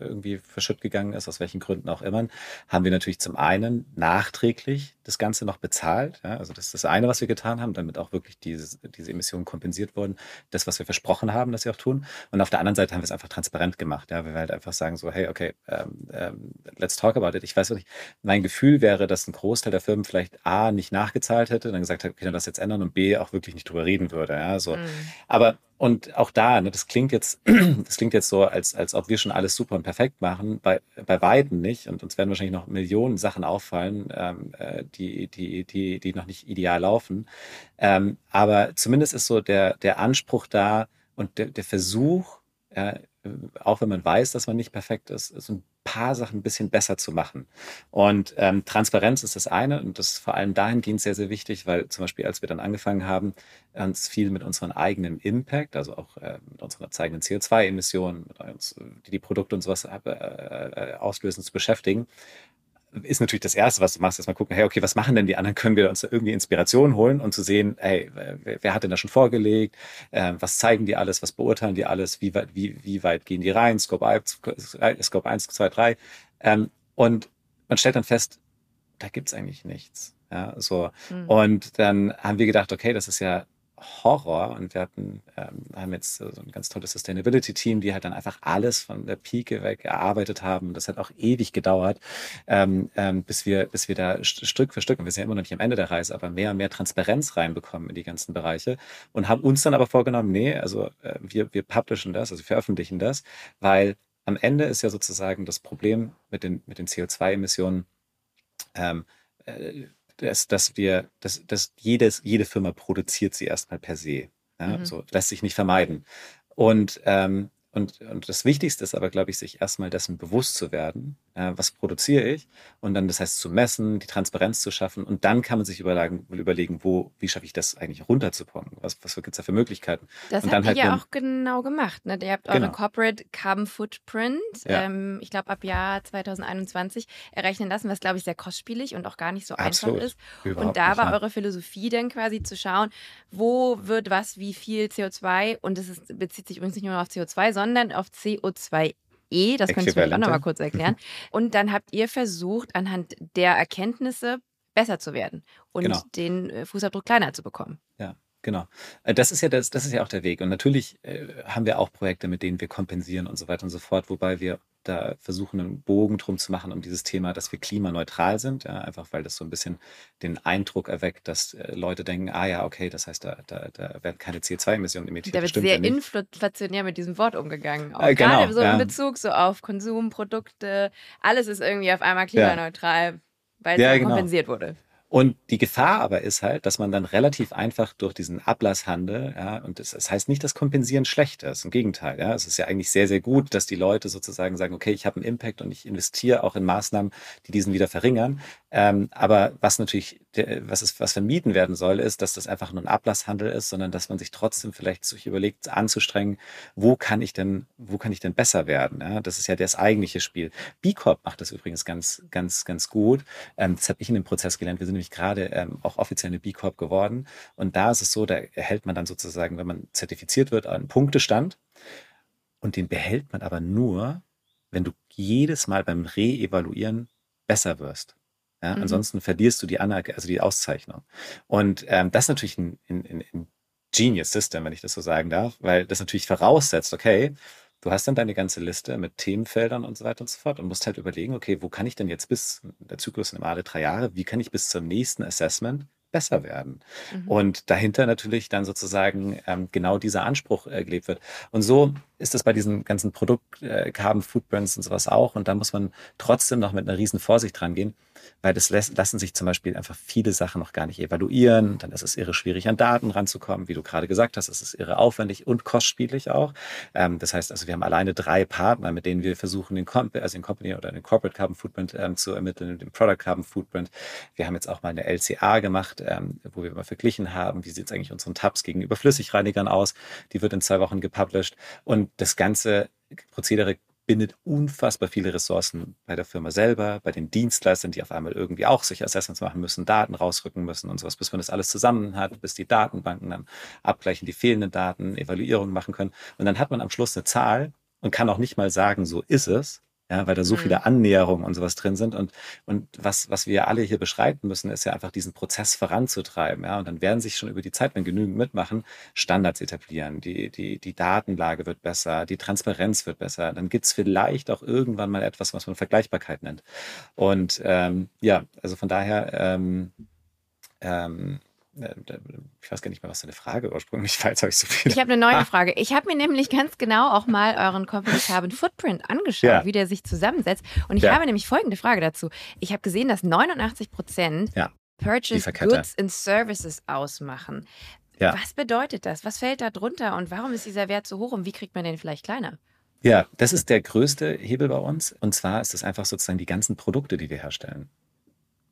irgendwie verschütt gegangen ist, aus welchen Gründen auch immer, haben wir natürlich zum einen nachträglich das Ganze noch bezahlt. Ja? Also das ist das eine, was wir getan haben, damit auch wirklich diese, diese Emissionen kompensiert wurden. Das, was wir versprochen haben, dass wir auch tun. Und auf der anderen Seite haben wir es einfach transparent gemacht. Ja? Wir halt einfach sagen so, hey, okay, ähm, ähm, let's talk about it. Ich weiß nicht, mein Gefühl wäre, dass ein Großteil der Firmen vielleicht A, nicht nachgezahlt hätte, dann gesagt hat, okay, dann lass jetzt ändern und B, auch wirklich nicht drüber reden würde. Ja? So. Mhm. Aber und auch da, ne, das klingt jetzt, das klingt jetzt so, als, als ob wir schon alles super und perfekt machen, bei, bei Weitem nicht. Und uns werden wahrscheinlich noch Millionen Sachen auffallen, ähm, äh, die, die, die, die noch nicht ideal laufen. Ähm, aber zumindest ist so der, der Anspruch da und der, der Versuch, äh, auch wenn man weiß, dass man nicht perfekt ist, so ein paar Sachen ein bisschen besser zu machen. Und ähm, Transparenz ist das eine und das ist vor allem dahingehend sehr, sehr wichtig, weil zum Beispiel, als wir dann angefangen haben, uns viel mit unserem eigenen Impact, also auch äh, mit unseren eigenen CO2-Emissionen, mit uns, äh, die die Produkte und sowas äh, äh, auslösen, zu beschäftigen, ist natürlich das Erste, was du machst, erstmal gucken, hey, okay, was machen denn die anderen? Können wir uns da irgendwie Inspiration holen und zu sehen, hey, wer, hat denn da schon vorgelegt? Ähm, was zeigen die alles? Was beurteilen die alles? Wie weit, wie, wie weit gehen die rein? Scope 1, Scope 1 2, 3. Ähm, und man stellt dann fest, da gibt's eigentlich nichts. Ja, so. Mhm. Und dann haben wir gedacht, okay, das ist ja Horror und wir hatten, ähm, haben jetzt so ein ganz tolles Sustainability-Team, die halt dann einfach alles von der Pike weg erarbeitet haben. Das hat auch ewig gedauert, ähm, ähm, bis wir, bis wir da st- Stück für Stück, und wir sind ja immer noch nicht am Ende der Reise, aber mehr und mehr Transparenz reinbekommen in die ganzen Bereiche und haben uns dann aber vorgenommen, nee, also äh, wir, wir publishen das, also wir veröffentlichen das, weil am Ende ist ja sozusagen das Problem mit den, mit den CO2-Emissionen, ähm, äh, dass, dass wir, dass, dass jedes, jede Firma produziert sie erstmal per se. Ja? Mhm. So lässt sich nicht vermeiden. Und, ähm, und, und das Wichtigste ist aber, glaube ich, sich erstmal dessen bewusst zu werden, äh, was produziere ich und dann das heißt zu messen, die Transparenz zu schaffen und dann kann man sich überlegen, überlegen wo, wie schaffe ich das eigentlich runterzukommen? Was, was gibt es da für Möglichkeiten? Das Und habt ihr halt ja auch genau gemacht. Ne? Ihr habt eure Genau. Corporate Carbon Footprint, Ja. ähm, ich glaube ab Jahr 2021, errechnen lassen, was, glaube ich, sehr kostspielig und auch gar nicht so Absolut. einfach ist. Überhaupt und da war eure Philosophie dann quasi zu schauen, wo wird was, wie viel CO2 und es bezieht sich übrigens nicht nur auf CO2, sondern auf E, das könntest du vielleicht auch nochmal kurz erklären. Und dann habt ihr versucht, anhand der Erkenntnisse besser zu werden und Genau. den äh, Fußabdruck kleiner zu bekommen. Ja, genau. Äh, Das ist ja das, das ist ja auch der Weg. Und natürlich äh, haben wir auch Projekte, mit denen wir kompensieren und so weiter und so fort, wobei wir da versuchen, einen Bogen drum zu machen um dieses Thema, dass wir klimaneutral sind. Ja, einfach weil das so ein bisschen den Eindruck erweckt, dass äh, Leute denken, ah ja, okay, das heißt, da, da, da werden keine CO2-Emissionen emittiert. Da wird stimmt sehr ja inflationär mit diesem Wort umgegangen. Auch Äh, genau, gerade so ja. in Bezug so auf Konsum, Produkte, alles ist irgendwie auf einmal klimaneutral, weil es Ja, ja, genau. kompensiert wurde. Und die Gefahr aber ist halt, dass man dann relativ einfach durch diesen Ablasshandel, ja, und das, das heißt nicht, dass Kompensieren schlecht ist. Im Gegenteil, ja. Es ist ja eigentlich sehr, sehr gut, dass die Leute sozusagen sagen, okay, ich habe einen Impact und ich investiere auch in Maßnahmen, die diesen wieder verringern. Ähm, aber was natürlich, was ist, was vermieden werden soll, ist, dass das einfach nur ein Ablasshandel ist, sondern dass man sich trotzdem vielleicht sich überlegt, anzustrengen, wo kann ich denn, wo kann ich denn besser werden? Ja? Das ist ja das eigentliche Spiel. B Corp macht das übrigens ganz, ganz, ganz gut. Ähm, das habe ich in dem Prozess gelernt. Wir sind nämlich gerade ähm, auch offiziell eine B Corp geworden. Und da ist es so, da erhält man dann sozusagen, wenn man zertifiziert wird, einen Punktestand. Und den behält man aber nur, wenn du jedes Mal beim Re-Evaluieren besser wirst. Ja, Mhm. Ansonsten verlierst du die Anerk also die Auszeichnung. Und ähm, das ist natürlich ein, ein, ein, ein Genius System, wenn ich das so sagen darf, weil das natürlich voraussetzt, okay, du hast dann deine ganze Liste mit Themenfeldern und so weiter und so fort und musst halt überlegen, okay, wo kann ich denn jetzt bis, der Zyklus sind immer alle drei Jahre, wie kann ich bis zum nächsten Assessment besser werden? Mhm. Und dahinter natürlich dann sozusagen ähm, genau dieser Anspruch äh, gelebt wird. Und so ist es bei diesen ganzen Produkt, äh, Carbon Footprints und sowas auch. Und da muss man trotzdem noch mit einer riesen Vorsicht dran gehen, weil das lässt, lassen sich zum Beispiel einfach viele Sachen noch gar nicht evaluieren. Dann ist es irre schwierig, an Daten ranzukommen. Wie du gerade gesagt hast, es ist irre aufwendig und kostspielig auch. Ähm, das heißt also, wir haben alleine drei Partner, mit denen wir versuchen, den, Com also den Company oder den Corporate Carbon Footprint ähm, zu ermitteln, den Product Carbon Footprint. Wir haben jetzt auch mal eine LCA gemacht, ähm, wo wir mal verglichen haben, wie sieht es eigentlich unseren Tabs gegenüber Flüssigreinigern aus. Die wird in zwei Wochen gepublished. Und das ganze Prozedere bindet unfassbar viele Ressourcen bei der Firma selber, bei den Dienstleistern, die auf einmal irgendwie auch sich Assessments machen müssen, Daten rausrücken müssen und sowas, bis man das alles zusammen hat, bis die Datenbanken dann abgleichen die fehlenden Daten, Evaluierungen machen können. Und dann hat man am Schluss eine Zahl und kann auch nicht mal sagen, so ist es, ja, weil da so Mhm. viele Annäherungen und sowas drin sind. Und, und was, was wir alle hier beschreiten müssen, ist ja einfach diesen Prozess voranzutreiben. Ja, und dann werden sich schon über die Zeit, wenn genügend mitmachen, Standards etablieren. Die, die, die Datenlage wird besser, die Transparenz wird besser. Dann gibt's vielleicht auch irgendwann mal etwas, was man Vergleichbarkeit nennt. Und ähm, ja, also von daher, ähm, ähm, äh, ich weiß gar nicht mehr, was deine Frage ursprünglich war. Jetzt habe ich so viel. Ich habe eine neue Frage. Ich habe mir nämlich ganz genau auch mal euren Company Carbon Footprint angeschaut, Ja. wie der sich zusammensetzt. Und ich Ja. habe nämlich folgende Frage dazu. Ich habe gesehen, dass 89 Prozent Ja. Purchase. Goods and Services ausmachen. Was bedeutet das? Was fällt da drunter und warum ist dieser Wert so hoch und wie kriegt man den vielleicht kleiner? Ja, das ist der größte Hebel bei uns. Und zwar ist es einfach sozusagen die ganzen Produkte, die wir herstellen.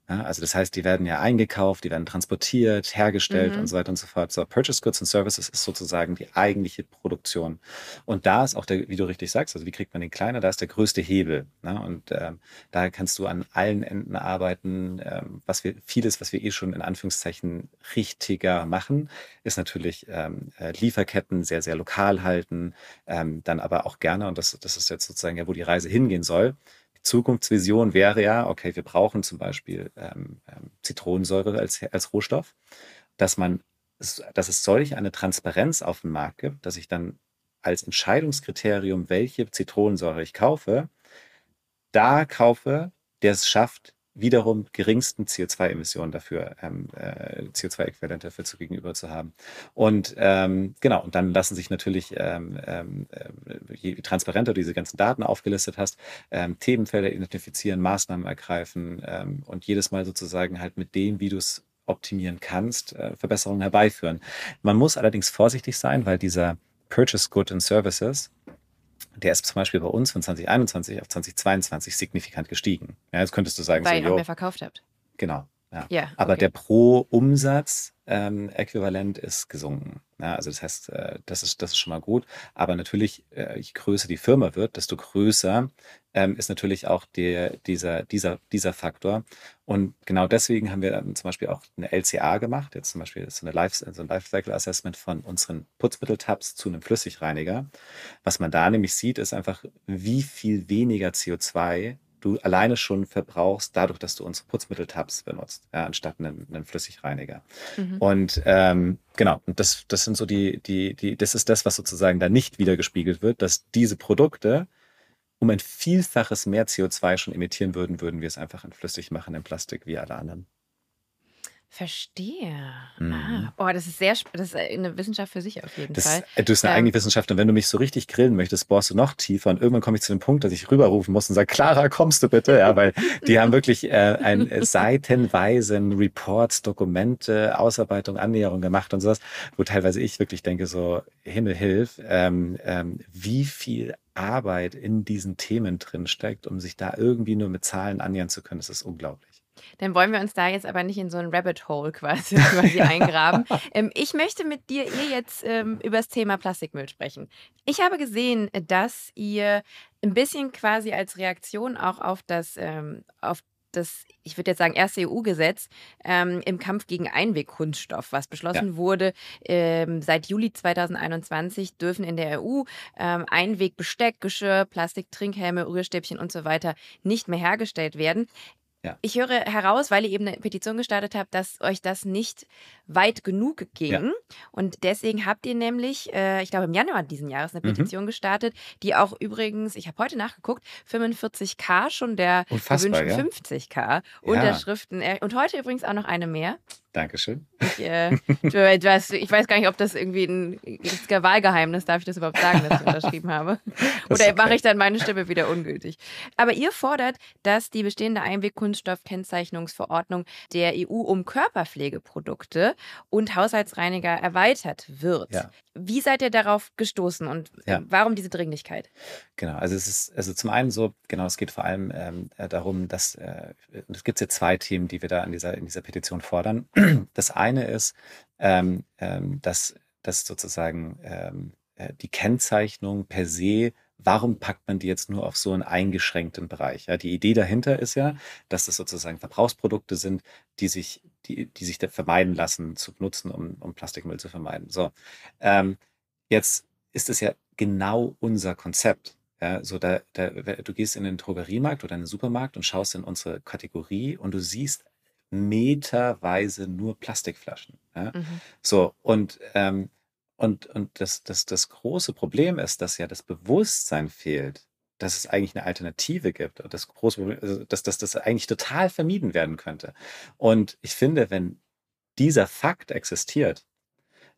Ja, also das heißt, die werden ja eingekauft, die werden transportiert, hergestellt Mhm. und so weiter und so fort. So, Purchase Goods and Services ist sozusagen die eigentliche Produktion. Und da ist auch der, wie du richtig sagst, also wie kriegt man den kleiner, da ist der größte Hebel. Ne? Und ähm, da kannst du an allen Enden arbeiten. Ähm, was wir, vieles, was wir eh schon in Anführungszeichen richtiger machen, ist natürlich ähm, äh, Lieferketten sehr, sehr lokal halten, ähm, dann aber auch gerne, und das, das ist jetzt sozusagen ja, wo die Reise hingehen soll, Zukunftsvision wäre ja, okay, wir brauchen zum Beispiel ähm, ähm, Zitronensäure als, als Rohstoff, dass man, dass es solch eine Transparenz auf dem Markt gibt, dass ich dann als Entscheidungskriterium, welche Zitronensäure ich kaufe, da kaufe, der es schafft, wiederum geringsten CO2-Emissionen dafür, ähm, äh, CO2-Äquivalent dafür zu gegenüber zu haben. Und ähm, genau, und dann lassen sich natürlich, ähm, ähm, äh, je transparenter du diese ganzen Daten aufgelistet hast, ähm, Themenfelder identifizieren, Maßnahmen ergreifen ähm, und jedes Mal sozusagen halt mit dem, wie du es optimieren kannst, äh, Verbesserungen herbeiführen. Man muss allerdings vorsichtig sein, weil dieser Purchase Good and Services, der ist zum Beispiel bei uns von 2021 auf 2022 signifikant gestiegen. Ja, jetzt könntest du sagen, Weil ihr so, auch jo, mehr verkauft habt. genau. Ja. Ja. Aber okay. der Pro-Umsatz ähm, Äquivalent ist gesunken. Ja, also das heißt, äh, das ist, das ist schon mal gut. Aber natürlich, äh, je größer die Firma wird, desto größer ähm, ist natürlich auch der, dieser, dieser, dieser Faktor. Und genau deswegen haben wir zum Beispiel auch eine LCA gemacht. Jetzt zum Beispiel so, eine Life, so ein Lifecycle Assessment von unseren Putzmitteltabs zu einem Flüssigreiniger. Was man da nämlich sieht, ist einfach, wie viel weniger CO2 du alleine schon verbrauchst, dadurch, dass du unsere Putzmitteltabs benutzt, ja, anstatt einen, einen Flüssigreiniger. Mhm. Und ähm, genau, und das, das sind so die, die, die, das ist das, was sozusagen da nicht wiedergespiegelt wird, dass diese Produkte um ein Vielfaches mehr CO2 schon emittieren würden, würden wir es einfach in flüssig machen, in Plastik wie alle anderen. Verstehe. Mhm. Ah, oh, das ist sehr, das ist eine Wissenschaft für sich auf jeden das, Fall. Du bist eine ähm, eigene Wissenschaft und wenn du mich so richtig grillen möchtest, bohrst du noch tiefer und irgendwann komme ich zu dem Punkt, dass ich rüberrufen muss und sage, Clara, kommst du bitte? Ja, weil die haben wirklich äh, ein äh, seitenweisen Reports, Dokumente, Ausarbeitung, Annäherung gemacht und sowas, wo teilweise ich wirklich denke, so Himmel hilf, ähm, ähm, wie viel Arbeit in diesen Themen drin steckt, um sich da irgendwie nur mit Zahlen annähern zu können. Das ist unglaublich. Dann wollen wir uns da jetzt aber nicht in so ein Rabbit Hole quasi, quasi eingraben. Ähm, ich möchte mit dir ihr jetzt ähm, über das Thema Plastikmüll sprechen. Ich habe gesehen, dass ihr ein bisschen quasi als Reaktion auch auf das, ähm, auf das, ich würde jetzt sagen, erste EU-Gesetz ähm, im Kampf gegen Einwegkunststoff, was beschlossen ja. wurde. Ähm, seit Juli 2021 dürfen in der EU ähm, Einwegbesteck, Geschirr, Plastik, Trinkhelme, Rührstäbchen und so weiter nicht mehr hergestellt werden. Ja. Ich höre heraus, weil ihr eben eine Petition gestartet habt, dass euch das nicht weit genug ging. Ja. Und deswegen habt ihr nämlich, äh, ich glaube im Januar diesen Jahres, eine mhm. Petition mhm. gestartet, die auch übrigens, ich habe heute nachgeguckt, 45k schon der gewünschten ja? 50k Unterschriften. Und heute übrigens auch noch eine mehr. Dankeschön. Ich, äh, du, hast, ich weiß gar nicht, ob das irgendwie ein Wahlgeheimnis, darf ich das überhaupt sagen, dass ich unterschrieben habe? Oder okay. mache ich dann meine Stimme wieder ungültig? Aber ihr fordert, dass die bestehende Einwegkunststoffkennzeichnungsverordnung der EU um Körperpflegeprodukte und Haushaltsreiniger erweitert wird. Ja. Wie seid ihr darauf gestoßen und ja. warum diese Dringlichkeit? Genau, also es ist also zum einen so, genau, es geht vor allem ähm, äh, darum, dass äh, es gibt jetzt zwei Themen, die wir da in dieser, in dieser Petition fordern. Das eine ist, ähm, ähm, dass, dass sozusagen ähm, äh, die Kennzeichnung per se warum packt man die jetzt nur auf so einen eingeschränkten Bereich? Ja, die Idee dahinter ist ja, dass das sozusagen Verbrauchsprodukte sind, die sich, die, die sich vermeiden lassen zu benutzen, um, um Plastikmüll zu vermeiden. So, ähm, jetzt ist es ja genau unser Konzept. Ja, so da, da, du gehst in den Drogeriemarkt oder in den Supermarkt und schaust in unsere Kategorie und du siehst meterweise nur Plastikflaschen. Ja? Mhm. So, und, ähm, und, und das, das, das große Problem ist, dass ja das Bewusstsein fehlt, dass es eigentlich eine Alternative gibt. Und das große Problem, also dass, dass das eigentlich total vermieden werden könnte. Und ich finde, wenn dieser Fakt existiert,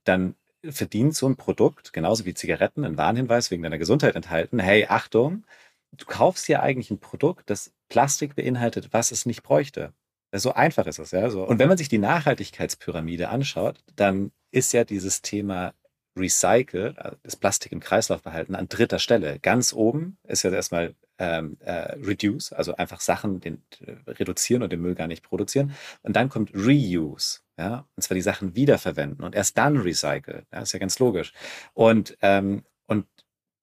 dann verdient so ein Produkt, genauso wie Zigaretten, einen Warnhinweis wegen deiner Gesundheit enthalten. Hey, Achtung, du kaufst ja eigentlich ein Produkt, das Plastik beinhaltet, was es nicht bräuchte. So einfach ist es, ja. So. Und wenn man sich die Nachhaltigkeitspyramide anschaut, dann ist ja dieses Thema Recycle, äh, das Plastik im Kreislaufverhalten an dritter Stelle. Ganz oben ist ja erstmal ähm, äh, Reduce, also einfach Sachen den, äh, reduzieren und den Müll gar nicht produzieren. Und dann kommt Reuse, ja, und zwar die Sachen wiederverwenden und erst dann Recycle. Ja, ist ja ganz logisch. Und, ähm,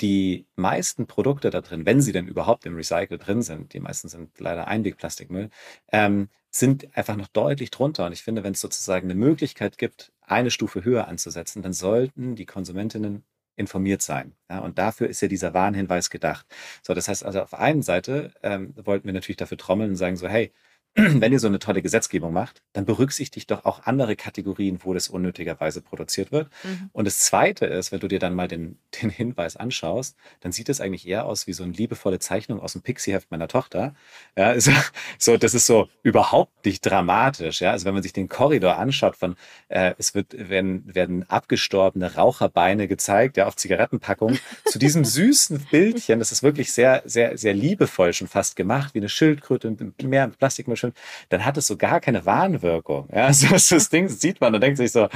die meisten Produkte da drin, wenn sie denn überhaupt im Recycle drin sind, die meisten sind leider Einwegplastikmüll, ähm, sind einfach noch deutlich drunter. Und ich finde, wenn es sozusagen eine Möglichkeit gibt, eine Stufe höher anzusetzen, dann sollten die Konsumentinnen informiert sein. Ja, und dafür ist ja dieser Warnhinweis gedacht. So, das heißt also, auf einen Seite ähm, wollten wir natürlich dafür trommeln und sagen so, hey, wenn ihr so eine tolle Gesetzgebung macht, dann berücksichtigt doch auch andere Kategorien, wo das unnötigerweise produziert wird. Mhm. Und das Zweite ist, wenn du dir dann mal den, den Hinweis anschaust, dann sieht es eigentlich eher aus wie so eine liebevolle Zeichnung aus dem Pixie-Heft meiner Tochter. Ja, also, so, das ist so überhaupt nicht dramatisch. Ja, also wenn man sich den Korridor anschaut von, äh, es wird, werden, werden abgestorbene Raucherbeine gezeigt, ja, auf Zigarettenpackungen, zu diesem süßen Bildchen, das ist wirklich sehr, sehr, sehr liebevoll schon fast gemacht, wie eine Schildkröte, mehr Plastikmischung schön, dann hat es so gar keine Warnwirkung. Ja, so, das Ding sieht man und denkt sich so,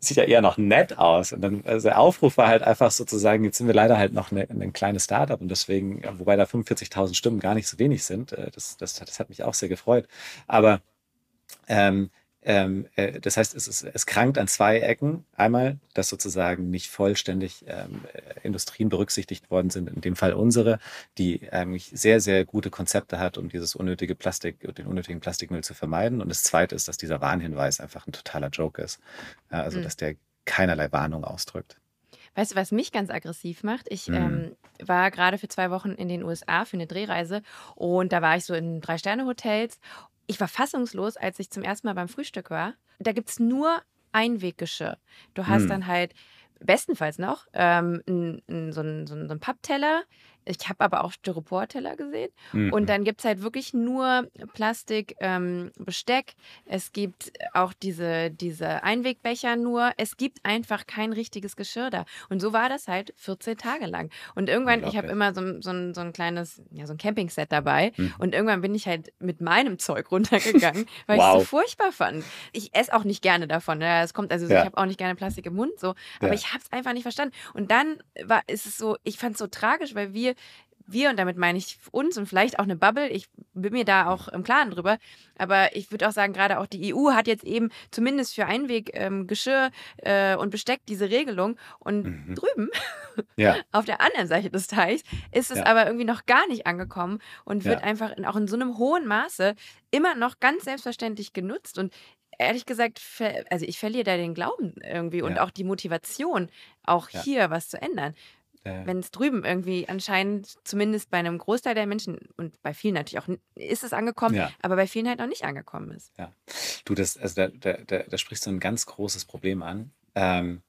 sieht ja eher noch nett aus. Und dann, also der Aufruf war halt einfach sozusagen, jetzt sind wir leider halt noch eine, ein kleines Startup und deswegen, wobei da 45.000 Stimmen gar nicht so wenig sind, äh, das, das, das hat mich auch sehr gefreut. Aber ähm, ähm, äh, das heißt, es, ist, es krankt an zwei Ecken. Einmal, dass sozusagen nicht vollständig ähm, äh, Industrien berücksichtigt worden sind, in dem Fall unsere, die eigentlich sehr, sehr gute Konzepte hat, um dieses unnötige Plastik, den unnötigen Plastikmüll zu vermeiden. Und das Zweite ist, dass dieser Warnhinweis einfach ein totaler Joke ist. Ja, also, mhm. dass der keinerlei Warnung ausdrückt. Weißt du, was mich ganz aggressiv macht? Ich mhm. ähm, war gerade für zwei Wochen in den USA für eine Drehreise und da war ich so in Drei-Sterne-Hotels. Ich war fassungslos, als ich zum ersten Mal beim Frühstück war. Da gibt es nur Einweggeschirr. Du hast mhm. dann halt bestenfalls noch ähm, n, n, so einen so ein Pappteller, ich habe aber auch Styroporteller gesehen. Mhm. Und dann gibt es halt wirklich nur Plastik, ähm, Besteck. Es gibt auch diese, diese Einwegbecher nur. Es gibt einfach kein richtiges Geschirr da. Und so war das halt 14 Tage lang. Und irgendwann, ich habe immer so, so, ein, so ein kleines, ja, so ein Campingset dabei. Mhm. Und irgendwann bin ich halt mit meinem Zeug runtergegangen, weil wow. ich es so furchtbar fand. Ich esse auch nicht gerne davon. Ne? Es kommt, also ja. ich habe auch nicht gerne Plastik im Mund, so. Aber ja. ich habe es einfach nicht verstanden. Und dann war, ist es so, ich fand es so tragisch, weil wir wir, und damit meine ich uns und vielleicht auch eine Bubble, ich bin mir da auch im Klaren drüber, aber ich würde auch sagen, gerade auch die EU hat jetzt eben zumindest für Einweggeschirr ähm, äh, und Besteck diese Regelung und mhm. drüben ja. auf der anderen Seite des Teichs ist es ja. aber irgendwie noch gar nicht angekommen und wird ja. einfach in, auch in so einem hohen Maße immer noch ganz selbstverständlich genutzt und ehrlich gesagt, also ich verliere da den Glauben irgendwie und auch die Motivation, auch hier was zu ändern. Ja. Wenn es drüben irgendwie anscheinend, zumindest bei einem Großteil der Menschen und bei vielen natürlich auch, ist es angekommen, ja. aber bei vielen halt noch nicht angekommen ist. Ja. Du, das, also da, da, da, da sprichst du ein ganz großes Problem an. Ähm,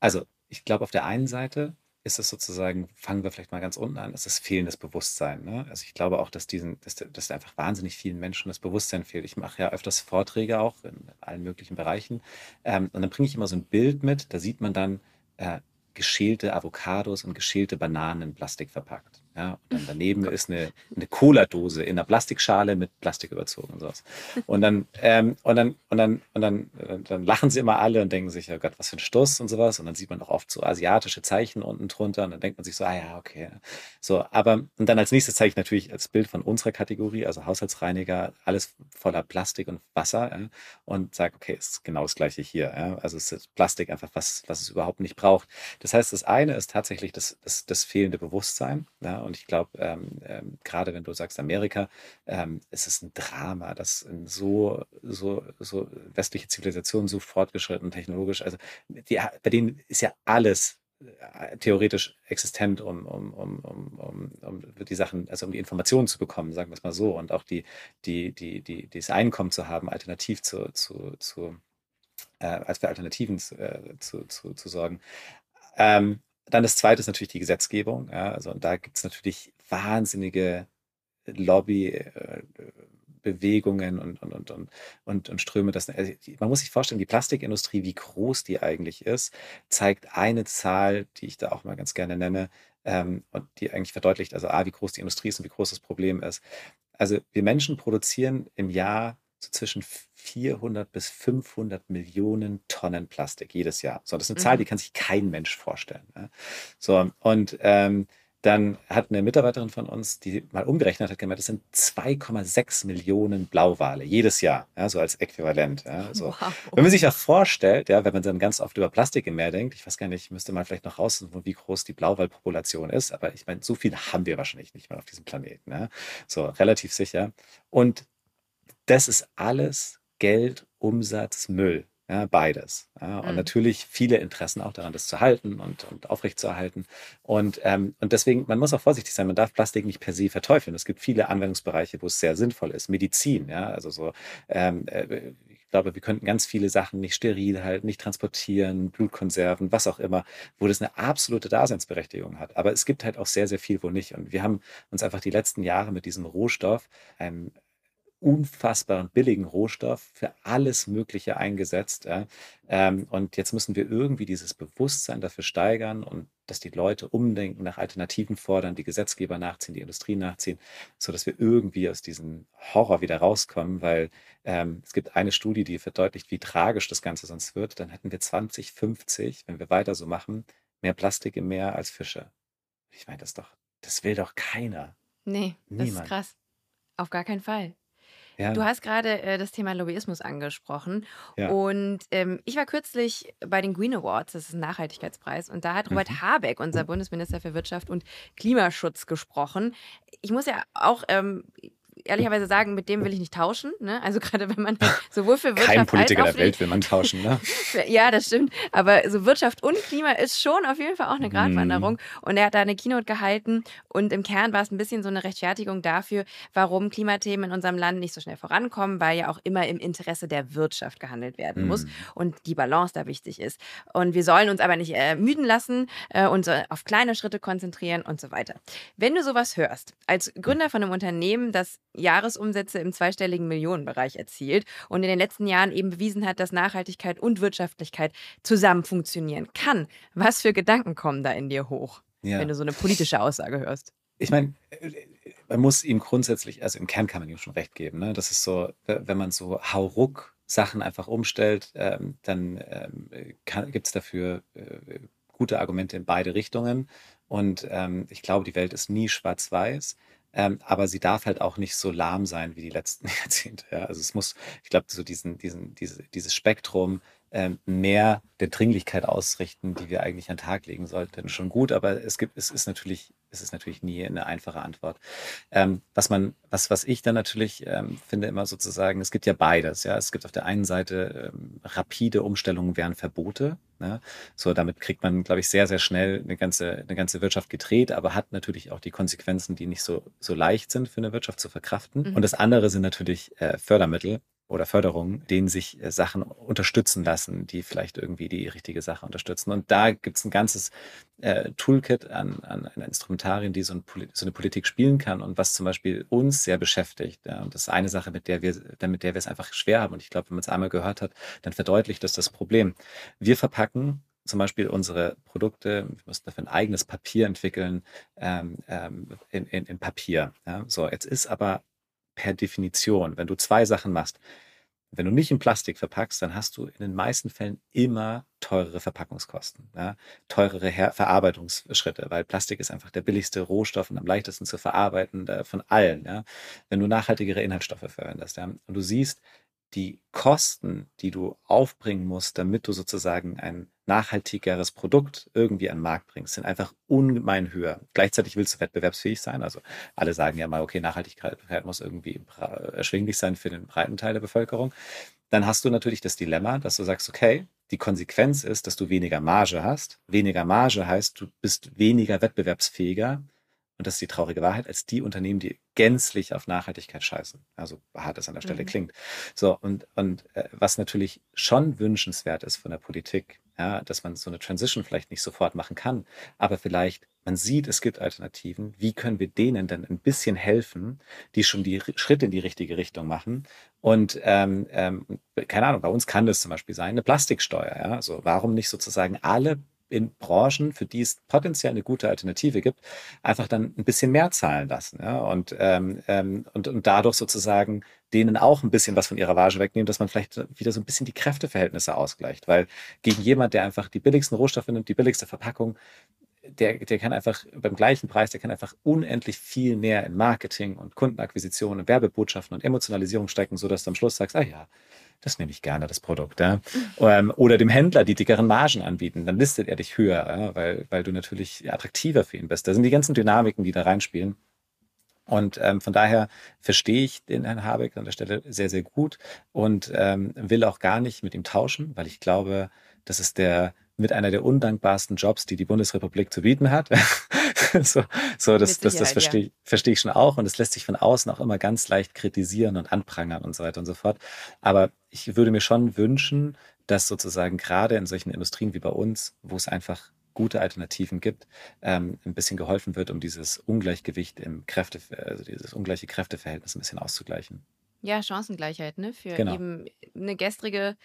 also, ich glaube, auf der einen Seite ist es sozusagen, fangen wir vielleicht mal ganz unten an, ist das fehlendes Bewusstsein. Ne? Also ich glaube auch, dass diesen, dass, dass einfach wahnsinnig vielen Menschen das Bewusstsein fehlt. Ich mache ja öfters Vorträge auch in allen möglichen Bereichen. Ähm, und dann bringe ich immer so ein Bild mit, da sieht man dann, äh, geschälte Avocados und geschälte Bananen in Plastik verpackt. Ja, und dann daneben ist eine, eine Cola-Dose in einer Plastikschale mit Plastik überzogen und sowas. Und dann, ähm, und dann, und dann, und dann, dann lachen sie immer alle und denken sich, oh Gott, was für ein Stuss und sowas. Und dann sieht man auch oft so asiatische Zeichen unten drunter und dann denkt man sich so, ah ja, okay. So, aber, und dann als nächstes zeige ich natürlich als Bild von unserer Kategorie, also Haushaltsreiniger, alles voller Plastik und Wasser ja, und sage, okay, ist genau das Gleiche hier. Ja. Also es ist Plastik einfach, was, was es überhaupt nicht braucht. Das heißt, das eine ist tatsächlich das, das, das fehlende Bewusstsein. Ja, und ich glaube, ähm, ähm, gerade wenn du sagst Amerika, ähm, es ist ein Drama, dass so, so, so westliche Zivilisationen so fortgeschritten technologisch, also die, bei denen ist ja alles äh, theoretisch existent, um, um, um, um, um, die Sachen, also um die Informationen zu bekommen, sagen wir es mal so, und auch die, die, die, die, das Einkommen zu haben, alternativ zu, zu, zu äh, als für Alternativen äh, zu, zu, zu sorgen. Ähm, dann das zweite ist natürlich die Gesetzgebung. Ja, also da gibt es natürlich wahnsinnige Lobbybewegungen äh, und, und, und, und, und, und Ströme. Das, also man muss sich vorstellen, die Plastikindustrie, wie groß die eigentlich ist, zeigt eine Zahl, die ich da auch mal ganz gerne nenne, ähm, und die eigentlich verdeutlicht, also A, wie groß die Industrie ist und wie groß das Problem ist. Also wir Menschen produzieren im Jahr so zwischen 400 bis 500 Millionen Tonnen Plastik jedes Jahr. So, das ist eine mhm. Zahl, die kann sich kein Mensch vorstellen. Ja. So, und ähm, dann hat eine Mitarbeiterin von uns, die mal umgerechnet hat, gemeint, das sind 2,6 Millionen Blauwale jedes Jahr, ja, so als Äquivalent. Ja, so. Wow. Wenn man sich das vorstellt, ja, wenn man dann ganz oft über Plastik im Meer denkt, ich weiß gar nicht, müsste man vielleicht noch raussuchen, wie groß die Blauwalpopulation ist, aber ich meine, so viel haben wir wahrscheinlich nicht mehr auf diesem Planeten. Ja. So, relativ sicher. Und das ist alles Geld, Umsatz, Müll. Ja, beides. Ja, und mhm. natürlich viele Interessen auch daran, das zu halten und, und aufrechtzuerhalten. Und, ähm, und deswegen, man muss auch vorsichtig sein, man darf Plastik nicht per se verteufeln. Es gibt viele Anwendungsbereiche, wo es sehr sinnvoll ist. Medizin, ja, also so, ähm, äh, ich glaube, wir könnten ganz viele Sachen nicht steril halten, nicht transportieren, Blutkonserven, was auch immer, wo das eine absolute Daseinsberechtigung hat. Aber es gibt halt auch sehr, sehr viel, wo nicht. Und wir haben uns einfach die letzten Jahre mit diesem Rohstoff, einem unfassbaren billigen Rohstoff für alles Mögliche eingesetzt. Ja. Ähm, und jetzt müssen wir irgendwie dieses Bewusstsein dafür steigern und dass die Leute umdenken, nach Alternativen fordern, die Gesetzgeber nachziehen, die Industrie nachziehen, so dass wir irgendwie aus diesem Horror wieder rauskommen, weil ähm, es gibt eine Studie, die verdeutlicht, wie tragisch das Ganze sonst wird. Dann hätten wir 2050, wenn wir weiter so machen, mehr Plastik im Meer als Fische. Ich meine, das doch, das will doch keiner. Nee, Niemand. das ist krass. Auf gar keinen Fall. Ja. Du hast gerade äh, das Thema Lobbyismus angesprochen. Ja. Und ähm, ich war kürzlich bei den Green Awards, das ist ein Nachhaltigkeitspreis, und da hat Robert Mhm. Habeck, unser Bundesminister für Wirtschaft und Klimaschutz, gesprochen. Ich muss ja auch ähm, ehrlicherweise sagen, mit dem will ich nicht tauschen. Ne? Also gerade wenn man sowohl für Wirtschaft Kein Politiker als auch der Welt will man tauschen, ne? ja, das stimmt. Aber so Wirtschaft und Klima ist schon auf jeden Fall auch eine Gratwanderung. Mhm. Und er hat da eine Keynote gehalten und im Kern war es ein bisschen so eine Rechtfertigung dafür, warum Klimathemen in unserem Land nicht so schnell vorankommen, weil ja auch immer im Interesse der Wirtschaft gehandelt werden muss Mhm. und die Balance da wichtig ist. Und wir sollen uns aber nicht äh, müden lassen äh, und auf kleine Schritte konzentrieren und so weiter. Wenn du sowas hörst, als Gründer von einem Unternehmen, das Jahresumsätze im zweistelligen Millionenbereich erzielt und in den letzten Jahren eben bewiesen hat, dass Nachhaltigkeit und Wirtschaftlichkeit zusammen funktionieren kann, was für Gedanken kommen da in dir hoch, Ja. wenn du so eine politische Aussage hörst? Ich meine, man muss ihm grundsätzlich, also im Kern kann man ihm schon recht geben. Ne? Das ist so, wenn man so hauruck Sachen einfach umstellt, ähm, dann ähm, gibt es dafür äh, gute Argumente in beide Richtungen. Und ähm, ich glaube, die Welt ist nie schwarz-weiß. Ähm, aber sie darf halt auch nicht so lahm sein wie die letzten Jahrzehnte. Ja? Also es muss, ich glaube, so diesen, diesen, diese, dieses Spektrum mehr der Dringlichkeit ausrichten, die wir eigentlich an den Tag legen sollten, schon gut. Aber es gibt, es ist natürlich, es ist natürlich nie eine einfache Antwort. Ähm, was man, was, was ich dann natürlich ähm, finde, immer sozusagen, es gibt ja beides. Ja, es gibt auf der einen Seite ähm, rapide Umstellungen wären Verbote. Ne? So, damit kriegt man, glaube ich, sehr, sehr schnell eine ganze, eine ganze Wirtschaft gedreht, aber hat natürlich auch die Konsequenzen, die nicht so, so leicht sind für eine Wirtschaft zu verkraften. Mhm. Und das andere sind natürlich äh, Fördermittel oder Förderungen, denen sich äh, Sachen unterstützen lassen, die vielleicht irgendwie die richtige Sache unterstützen. Und da gibt es ein ganzes äh, Toolkit an, an, an Instrumentarien, die so, ein, so eine Politik spielen kann und was zum Beispiel uns sehr beschäftigt. Ja. Und das ist eine Sache, mit der wir, mit der wir es einfach schwer haben. Und ich glaube, wenn man es einmal gehört hat, dann verdeutlicht das das Problem. Wir verpacken zum Beispiel unsere Produkte, wir müssen dafür ein eigenes Papier entwickeln, ähm, ähm, in, in, in Papier. Ja. So, jetzt ist aber per Definition, wenn du zwei Sachen machst, wenn du nicht in Plastik verpackst, dann hast du in den meisten Fällen immer teurere Verpackungskosten, ja? teurere Her Verarbeitungsschritte, weil Plastik ist einfach der billigste Rohstoff und am leichtesten zu verarbeiten äh, von allen. Ja? Wenn du nachhaltigere Inhaltsstoffe verwendest. Ja? Und du siehst, die Kosten, die du aufbringen musst, damit du sozusagen ein nachhaltigeres Produkt irgendwie an den Markt bringst, sind einfach ungemein höher. Gleichzeitig willst du wettbewerbsfähig sein. Also alle sagen ja mal, okay, Nachhaltigkeit muss irgendwie erschwinglich sein für den breiten Teil der Bevölkerung. Dann hast du natürlich das Dilemma, dass du sagst, okay, die Konsequenz ist, dass du weniger Marge hast. Weniger Marge heißt, du bist weniger wettbewerbsfähiger. Und das ist die traurige Wahrheit, als die Unternehmen, die gänzlich auf Nachhaltigkeit scheißen. Also hart es an der Stelle Mhm. klingt. So, und, und äh, was natürlich schon wünschenswert ist von der Politik, ja, dass man so eine Transition vielleicht nicht sofort machen kann, aber vielleicht man sieht, es gibt Alternativen. Wie können wir denen denn ein bisschen helfen, die schon die Schritte in die richtige Richtung machen? Und ähm, ähm, keine Ahnung, bei uns kann das zum Beispiel sein, eine Plastiksteuer. Ja? Also warum nicht sozusagen alle in Branchen, für die es potenziell eine gute Alternative gibt, einfach dann ein bisschen mehr zahlen lassen. Ja? Und, ähm, ähm, und, und dadurch sozusagen denen auch ein bisschen was von ihrer Marge wegnehmen, dass man vielleicht wieder so ein bisschen die Kräfteverhältnisse ausgleicht. Weil gegen jemand, der einfach die billigsten Rohstoffe nimmt, die billigste Verpackung, der, der kann einfach beim gleichen Preis, der kann einfach unendlich viel mehr in Marketing und Kundenakquisition und Werbebotschaften und Emotionalisierung stecken, sodass du am Schluss sagst, ah ja, das nehme ich gerne, das Produkt. Ja. Ähm, oder dem Händler die dickeren Margen anbieten, dann listet er dich höher, weil, weil du natürlich attraktiver für ihn bist. Da sind die ganzen Dynamiken, die da reinspielen. Und ähm, von daher verstehe ich den Herrn Habeck an der Stelle sehr, sehr gut und ähm, will auch gar nicht mit ihm tauschen, weil ich glaube, das ist der mit einer der undankbarsten Jobs, die die Bundesrepublik zu bieten hat. so, so das, das, das verstehe, ich- verstehe ich schon auch und es lässt sich von außen auch immer ganz leicht kritisieren und anprangern und so weiter und so fort. Aber ich würde mir schon wünschen, dass sozusagen gerade in solchen Industrien wie bei uns, wo es einfach gute Alternativen gibt, ähm, ein bisschen geholfen wird, um dieses Ungleichgewicht im Kräfte, also dieses ungleiche Kräfteverhältnis ein bisschen auszugleichen. Ja, Chancengleichheit, ne? Für Genau. eben eine gestrige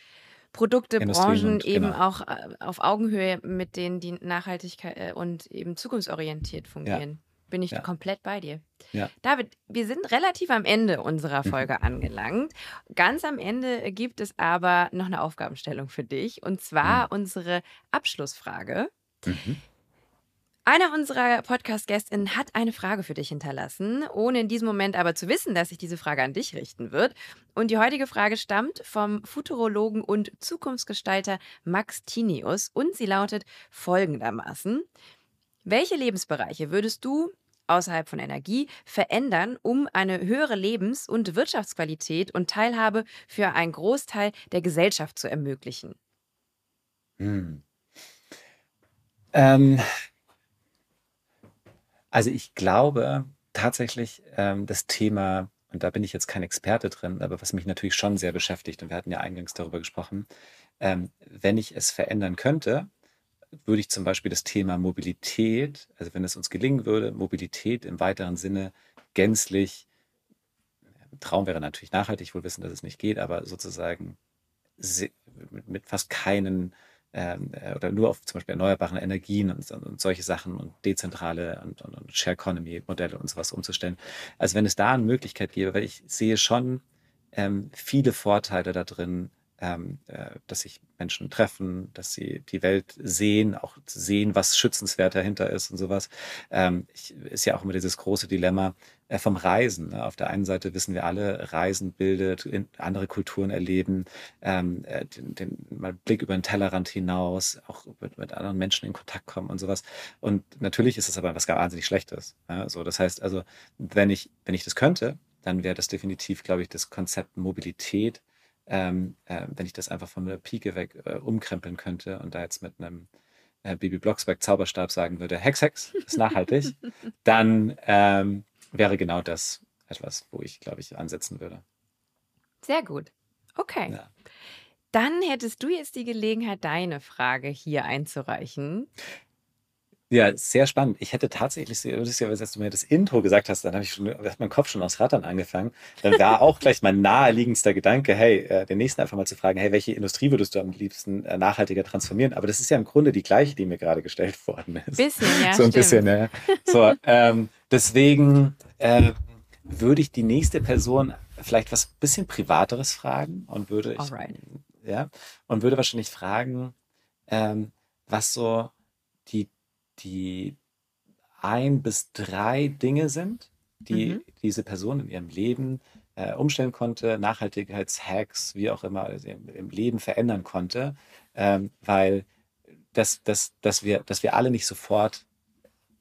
Produkte, Branchen und- eben genau. auch äh, auf Augenhöhe mit denen, die Nachhaltigkeit äh, und eben zukunftsorientiert fungieren. Bin ich Ja. komplett bei dir. Ja. David, wir sind relativ am Ende unserer Mhm. Folge angelangt. Ganz am Ende gibt es aber noch eine Aufgabenstellung für dich und zwar Mhm. unsere Abschlussfrage. Mhm. Einer unserer Podcast-Gästinnen hat eine Frage für dich hinterlassen, ohne in diesem Moment aber zu wissen, dass sich diese Frage an dich richten wird. Und die heutige Frage stammt vom Futurologen und Zukunftsgestalter Max Tinius und sie lautet folgendermaßen. Welche Lebensbereiche würdest du außerhalb von Energie verändern, um eine höhere Lebens- und Wirtschaftsqualität und Teilhabe für einen Großteil der Gesellschaft zu ermöglichen? Hm. Ähm, also ich glaube tatsächlich, ähm, das Thema, und da bin ich jetzt kein Experte drin, aber was mich natürlich schon sehr beschäftigt, und wir hatten ja eingangs darüber gesprochen, ähm, wenn ich es verändern könnte, würde ich zum Beispiel das Thema Mobilität, also wenn es uns gelingen würde, Mobilität im weiteren Sinne gänzlich, Traum wäre natürlich nachhaltig, wohl wissen, dass es nicht geht, aber sozusagen mit fast keinen oder nur auf zum Beispiel erneuerbaren Energien und, und solche Sachen und dezentrale und, und, und Share Economy Modelle und sowas umzustellen. Also wenn es da eine Möglichkeit gäbe, weil ich sehe schon ähm, viele Vorteile da drin, ähm, äh, dass sich Menschen treffen, dass sie die Welt sehen, auch sehen, was schützenswert dahinter ist und sowas. Ähm, ich, ist ja auch immer dieses große Dilemma äh, vom Reisen. Ne? Auf der einen Seite wissen wir alle, Reisen bildet, andere Kulturen erleben, ähm, äh, den, den mal Blick über den Tellerrand hinaus, auch mit, mit, anderen Menschen in Kontakt kommen und sowas. Und natürlich ist es aber was gar wahnsinnig Schlechtes. Ja? So, das heißt also, wenn ich, wenn ich das könnte, dann wäre das definitiv, glaube ich, das Konzept Mobilität ähm, äh, wenn ich das einfach von der Pike weg äh, umkrempeln könnte und da jetzt mit einem äh, Baby Blocksberg Zauberstab sagen würde, Hex, Hex, ist nachhaltig, dann ähm, wäre genau das etwas, wo ich, glaube ich, ansetzen würde. Sehr gut. Okay. Ja. Dann hättest du jetzt die Gelegenheit, deine Frage hier einzureichen. Ja, sehr spannend. Ich hätte tatsächlich, ja, als du mir das Intro gesagt hast, dann habe ich schon, hat mein Kopf schon aus Rattern angefangen. Dann war auch gleich mein naheliegendster Gedanke, hey, äh, den nächsten einfach mal zu fragen, hey, welche Industrie würdest du am liebsten äh, nachhaltiger transformieren? Aber das ist ja im Grunde die gleiche, die mir gerade gestellt worden ist. Bisschen, ja. So ein stimmt. bisschen, ja. So, ähm, deswegen äh, würde ich die nächste Person vielleicht was bisschen Privateres fragen und würde ich, ja, und würde wahrscheinlich fragen, ähm, was so die die ein bis drei Dinge sind, die mhm. diese Person in ihrem Leben äh, umstellen konnte, Nachhaltigkeitshacks, wie auch immer, also im, im, Leben verändern konnte, ähm, weil das, das, dass, wir, dass wir alle nicht sofort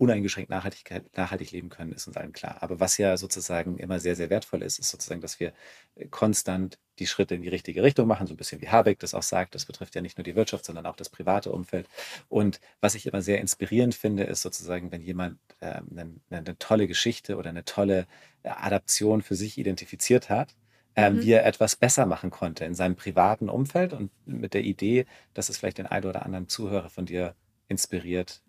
uneingeschränkt Nachhaltigkeit, nachhaltig leben können, ist uns allen klar. Aber was ja sozusagen immer sehr, sehr wertvoll ist, ist sozusagen, dass wir äh, konstant die Schritte in die richtige Richtung machen, so ein bisschen wie Habeck das auch sagt. Das betrifft ja nicht nur die Wirtschaft, sondern auch das private Umfeld. Und was ich immer sehr inspirierend finde, ist sozusagen, wenn jemand äh, eine, eine, tolle Geschichte oder eine tolle äh, Adaption für sich identifiziert hat, äh, mhm. wie er etwas besser machen konnte in seinem privaten Umfeld und mit der Idee, dass es vielleicht den einen oder anderen Zuhörer von dir inspiriert,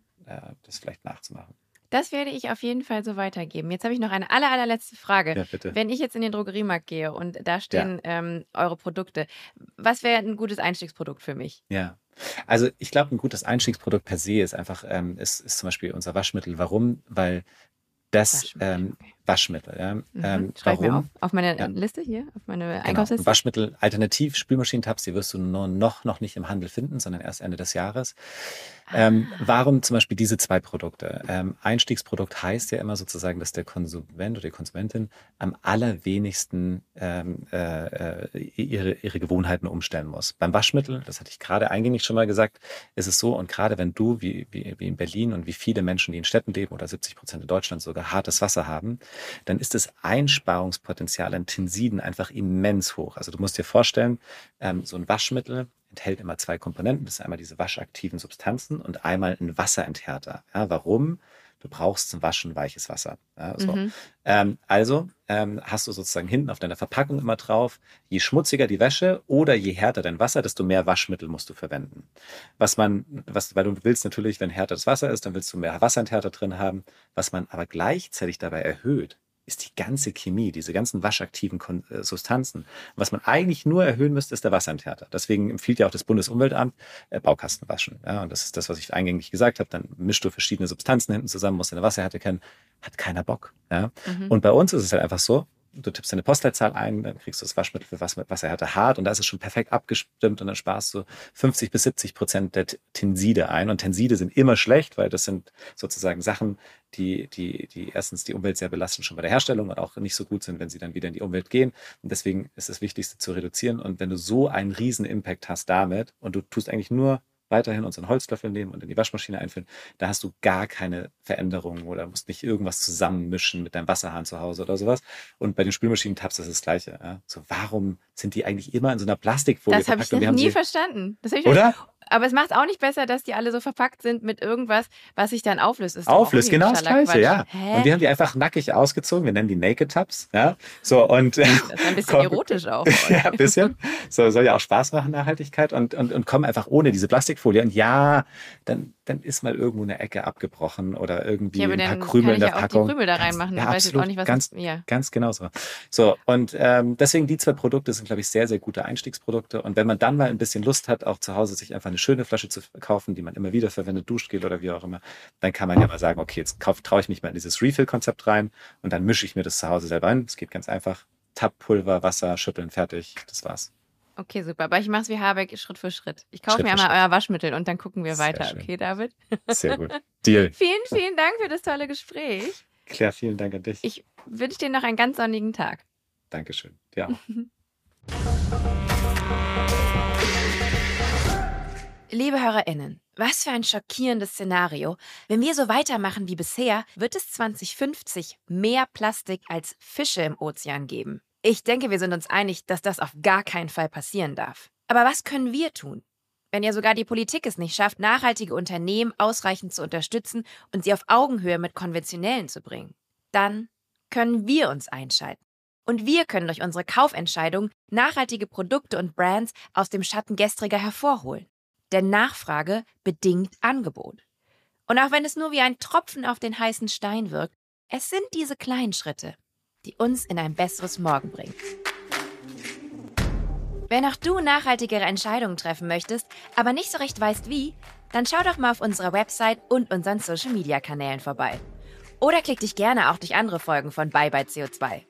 das vielleicht nachzumachen. Das werde ich auf jeden Fall so weitergeben. Jetzt habe ich noch eine aller, allerletzte Frage. Ja, bitte. Wenn ich jetzt in den Drogeriemarkt gehe und da stehen ja. ähm, eure Produkte, was wäre ein gutes Einstiegsprodukt für mich? Ja. Also ich glaube, ein gutes Einstiegsprodukt per se ist einfach, ähm, ist, ist zum Beispiel unser Waschmittel. Warum? Weil das Waschmittel, ähm, okay. Waschmittel ja. Mhm. Ähm, Schreib warum? mir auf, auf meine ja. Liste hier, auf meine genau. Einkaufsliste. Waschmittel, alternativ Spülmaschinentabs, die wirst du nur noch, noch nicht im Handel finden, sondern erst Ende des Jahres. Ähm, ah. warum zum Beispiel diese zwei Produkte? Ähm, Einstiegsprodukt heißt ja immer sozusagen, dass der Konsument oder die Konsumentin am allerwenigsten ähm, äh, äh, ihre, ihre Gewohnheiten umstellen muss. Beim Waschmittel, das hatte ich gerade eingängig schon mal gesagt, ist es so, und gerade wenn du, wie, wie, wie in Berlin und wie viele Menschen, die in Städten leben oder 70 Prozent in Deutschland sogar hartes Wasser haben, dann ist das Einsparungspotenzial an Tensiden einfach immens hoch. Also du musst dir vorstellen, ähm, so ein Waschmittel enthält immer zwei Komponenten. Das ist einmal diese waschaktiven Substanzen und einmal ein Wasserenthärter. Ja, warum? Du brauchst zum Waschen weiches Wasser. Ja, so. mhm. ähm, also ähm, hast du sozusagen hinten auf deiner Verpackung immer drauf, je schmutziger die Wäsche oder je härter dein Wasser, desto mehr Waschmittel musst du verwenden. Was man, was, weil du willst natürlich, wenn härter das Wasser ist, dann willst du mehr Wasserenthärter drin haben. Was man aber gleichzeitig dabei erhöht, ist die ganze Chemie, diese ganzen waschaktiven äh, Substanzen. Was man eigentlich nur erhöhen müsste, ist der Wasserenthärter. Deswegen empfiehlt ja auch das Bundesumweltamt äh, Baukasten waschen. Ja, und das ist das, was ich eingängig gesagt habe. Dann mischst du verschiedene Substanzen hinten zusammen, musst deine Wasserhärte kennen. Hat keiner Bock. Ja? Mhm. Und bei uns ist es halt einfach so, du tippst deine Postleitzahl ein, dann kriegst du das Waschmittel für was, Wasserhärte hart und da ist es schon perfekt abgestimmt und dann sparst du 50 bis 70 Prozent der Tenside ein. Und Tenside sind immer schlecht, weil das sind sozusagen Sachen, die, die, die erstens die Umwelt sehr belasten schon bei der Herstellung und auch nicht so gut sind, wenn sie dann wieder in die Umwelt gehen. Und deswegen ist das Wichtigste zu reduzieren. Und wenn du so einen riesen Impact hast damit und du tust eigentlich nur weiterhin unseren Holzlöffel nehmen und in die Waschmaschine einfüllen, da hast du gar keine Veränderungen oder musst nicht irgendwas zusammenmischen mit deinem Wasserhahn zu Hause oder sowas. Und bei den Spülmaschinen-Tabs ist das Gleiche. Ja? So, warum sind die eigentlich immer in so einer Plastikfolie das verpackt? Das habe ich nie verstanden. Ich oder? Aber es macht es auch nicht besser, dass die alle so verpackt sind mit irgendwas, was sich dann auflöst. Ist auflöst, genau das Gleiche, ja. Hä? Und wir haben die einfach nackig ausgezogen. Wir nennen die Naked Tabs. Ja? So, und, das ist ein bisschen erotisch auch. ja, ein bisschen. So, soll ja auch Spaß machen, Nachhaltigkeit. Und, und, und kommen einfach ohne diese Plastikfolie. Und ja, dann, dann ist mal irgendwo eine Ecke abgebrochen oder irgendwie ja, ein paar Krümel in der Packung. Auch die Krümel da reinmachen. Ja, absolut, auch nicht, was ganz, ja. ganz genau so. So, und ähm, deswegen die zwei Produkte sind, glaube ich, sehr, sehr gute Einstiegsprodukte. Und wenn man dann mal ein bisschen Lust hat, auch zu Hause sich einfach eine schöne Flasche zu kaufen, die man immer wieder verwendet, Duschgel oder wie auch immer, dann kann man ja mal sagen, okay, jetzt traue ich mich mal in dieses Refill-Konzept rein und dann mische ich mir das zu Hause selber ein. Es geht ganz einfach. Tab-Pulver, Wasser, schütteln, fertig. Das war's. Okay, super. Aber ich mache es wie Habeck Schritt für Schritt. Ich kaufe mir einmal euer Waschmittel und dann gucken wir Sehr weiter. Schön. Okay, David? Sehr gut. Deal. vielen, vielen Dank für das tolle Gespräch. Claire, vielen Dank an dich. Ich wünsche dir noch einen ganz sonnigen Tag. Dankeschön. Ja. Liebe HörerInnen, was für ein schockierendes Szenario. Wenn wir so weitermachen wie bisher, wird es 2050 mehr Plastik als Fische im Ozean geben. Ich denke, wir sind uns einig, dass das auf gar keinen Fall passieren darf. Aber was können wir tun? Wenn ja sogar die Politik es nicht schafft, nachhaltige Unternehmen ausreichend zu unterstützen und sie auf Augenhöhe mit konventionellen zu bringen, dann können wir uns einschalten. Und wir können durch unsere Kaufentscheidung nachhaltige Produkte und Brands aus dem Schatten gestriger hervorholen. Denn Nachfrage bedingt Angebot. Und auch wenn es nur wie ein Tropfen auf den heißen Stein wirkt, es sind diese kleinen Schritte, die uns in ein besseres Morgen bringen. Wenn auch du nachhaltigere Entscheidungen treffen möchtest, aber nicht so recht weißt wie, dann schau doch mal auf unserer Website und unseren Social-Media-Kanälen vorbei. Oder klick dich gerne auch durch andere Folgen von Bye Bye CO2.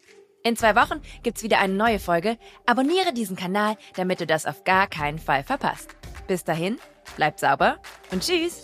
In zwei Wochen gibt's wieder eine neue Folge. Abonniere diesen Kanal, damit du das auf gar keinen Fall verpasst. Bis dahin, bleib sauber und tschüss!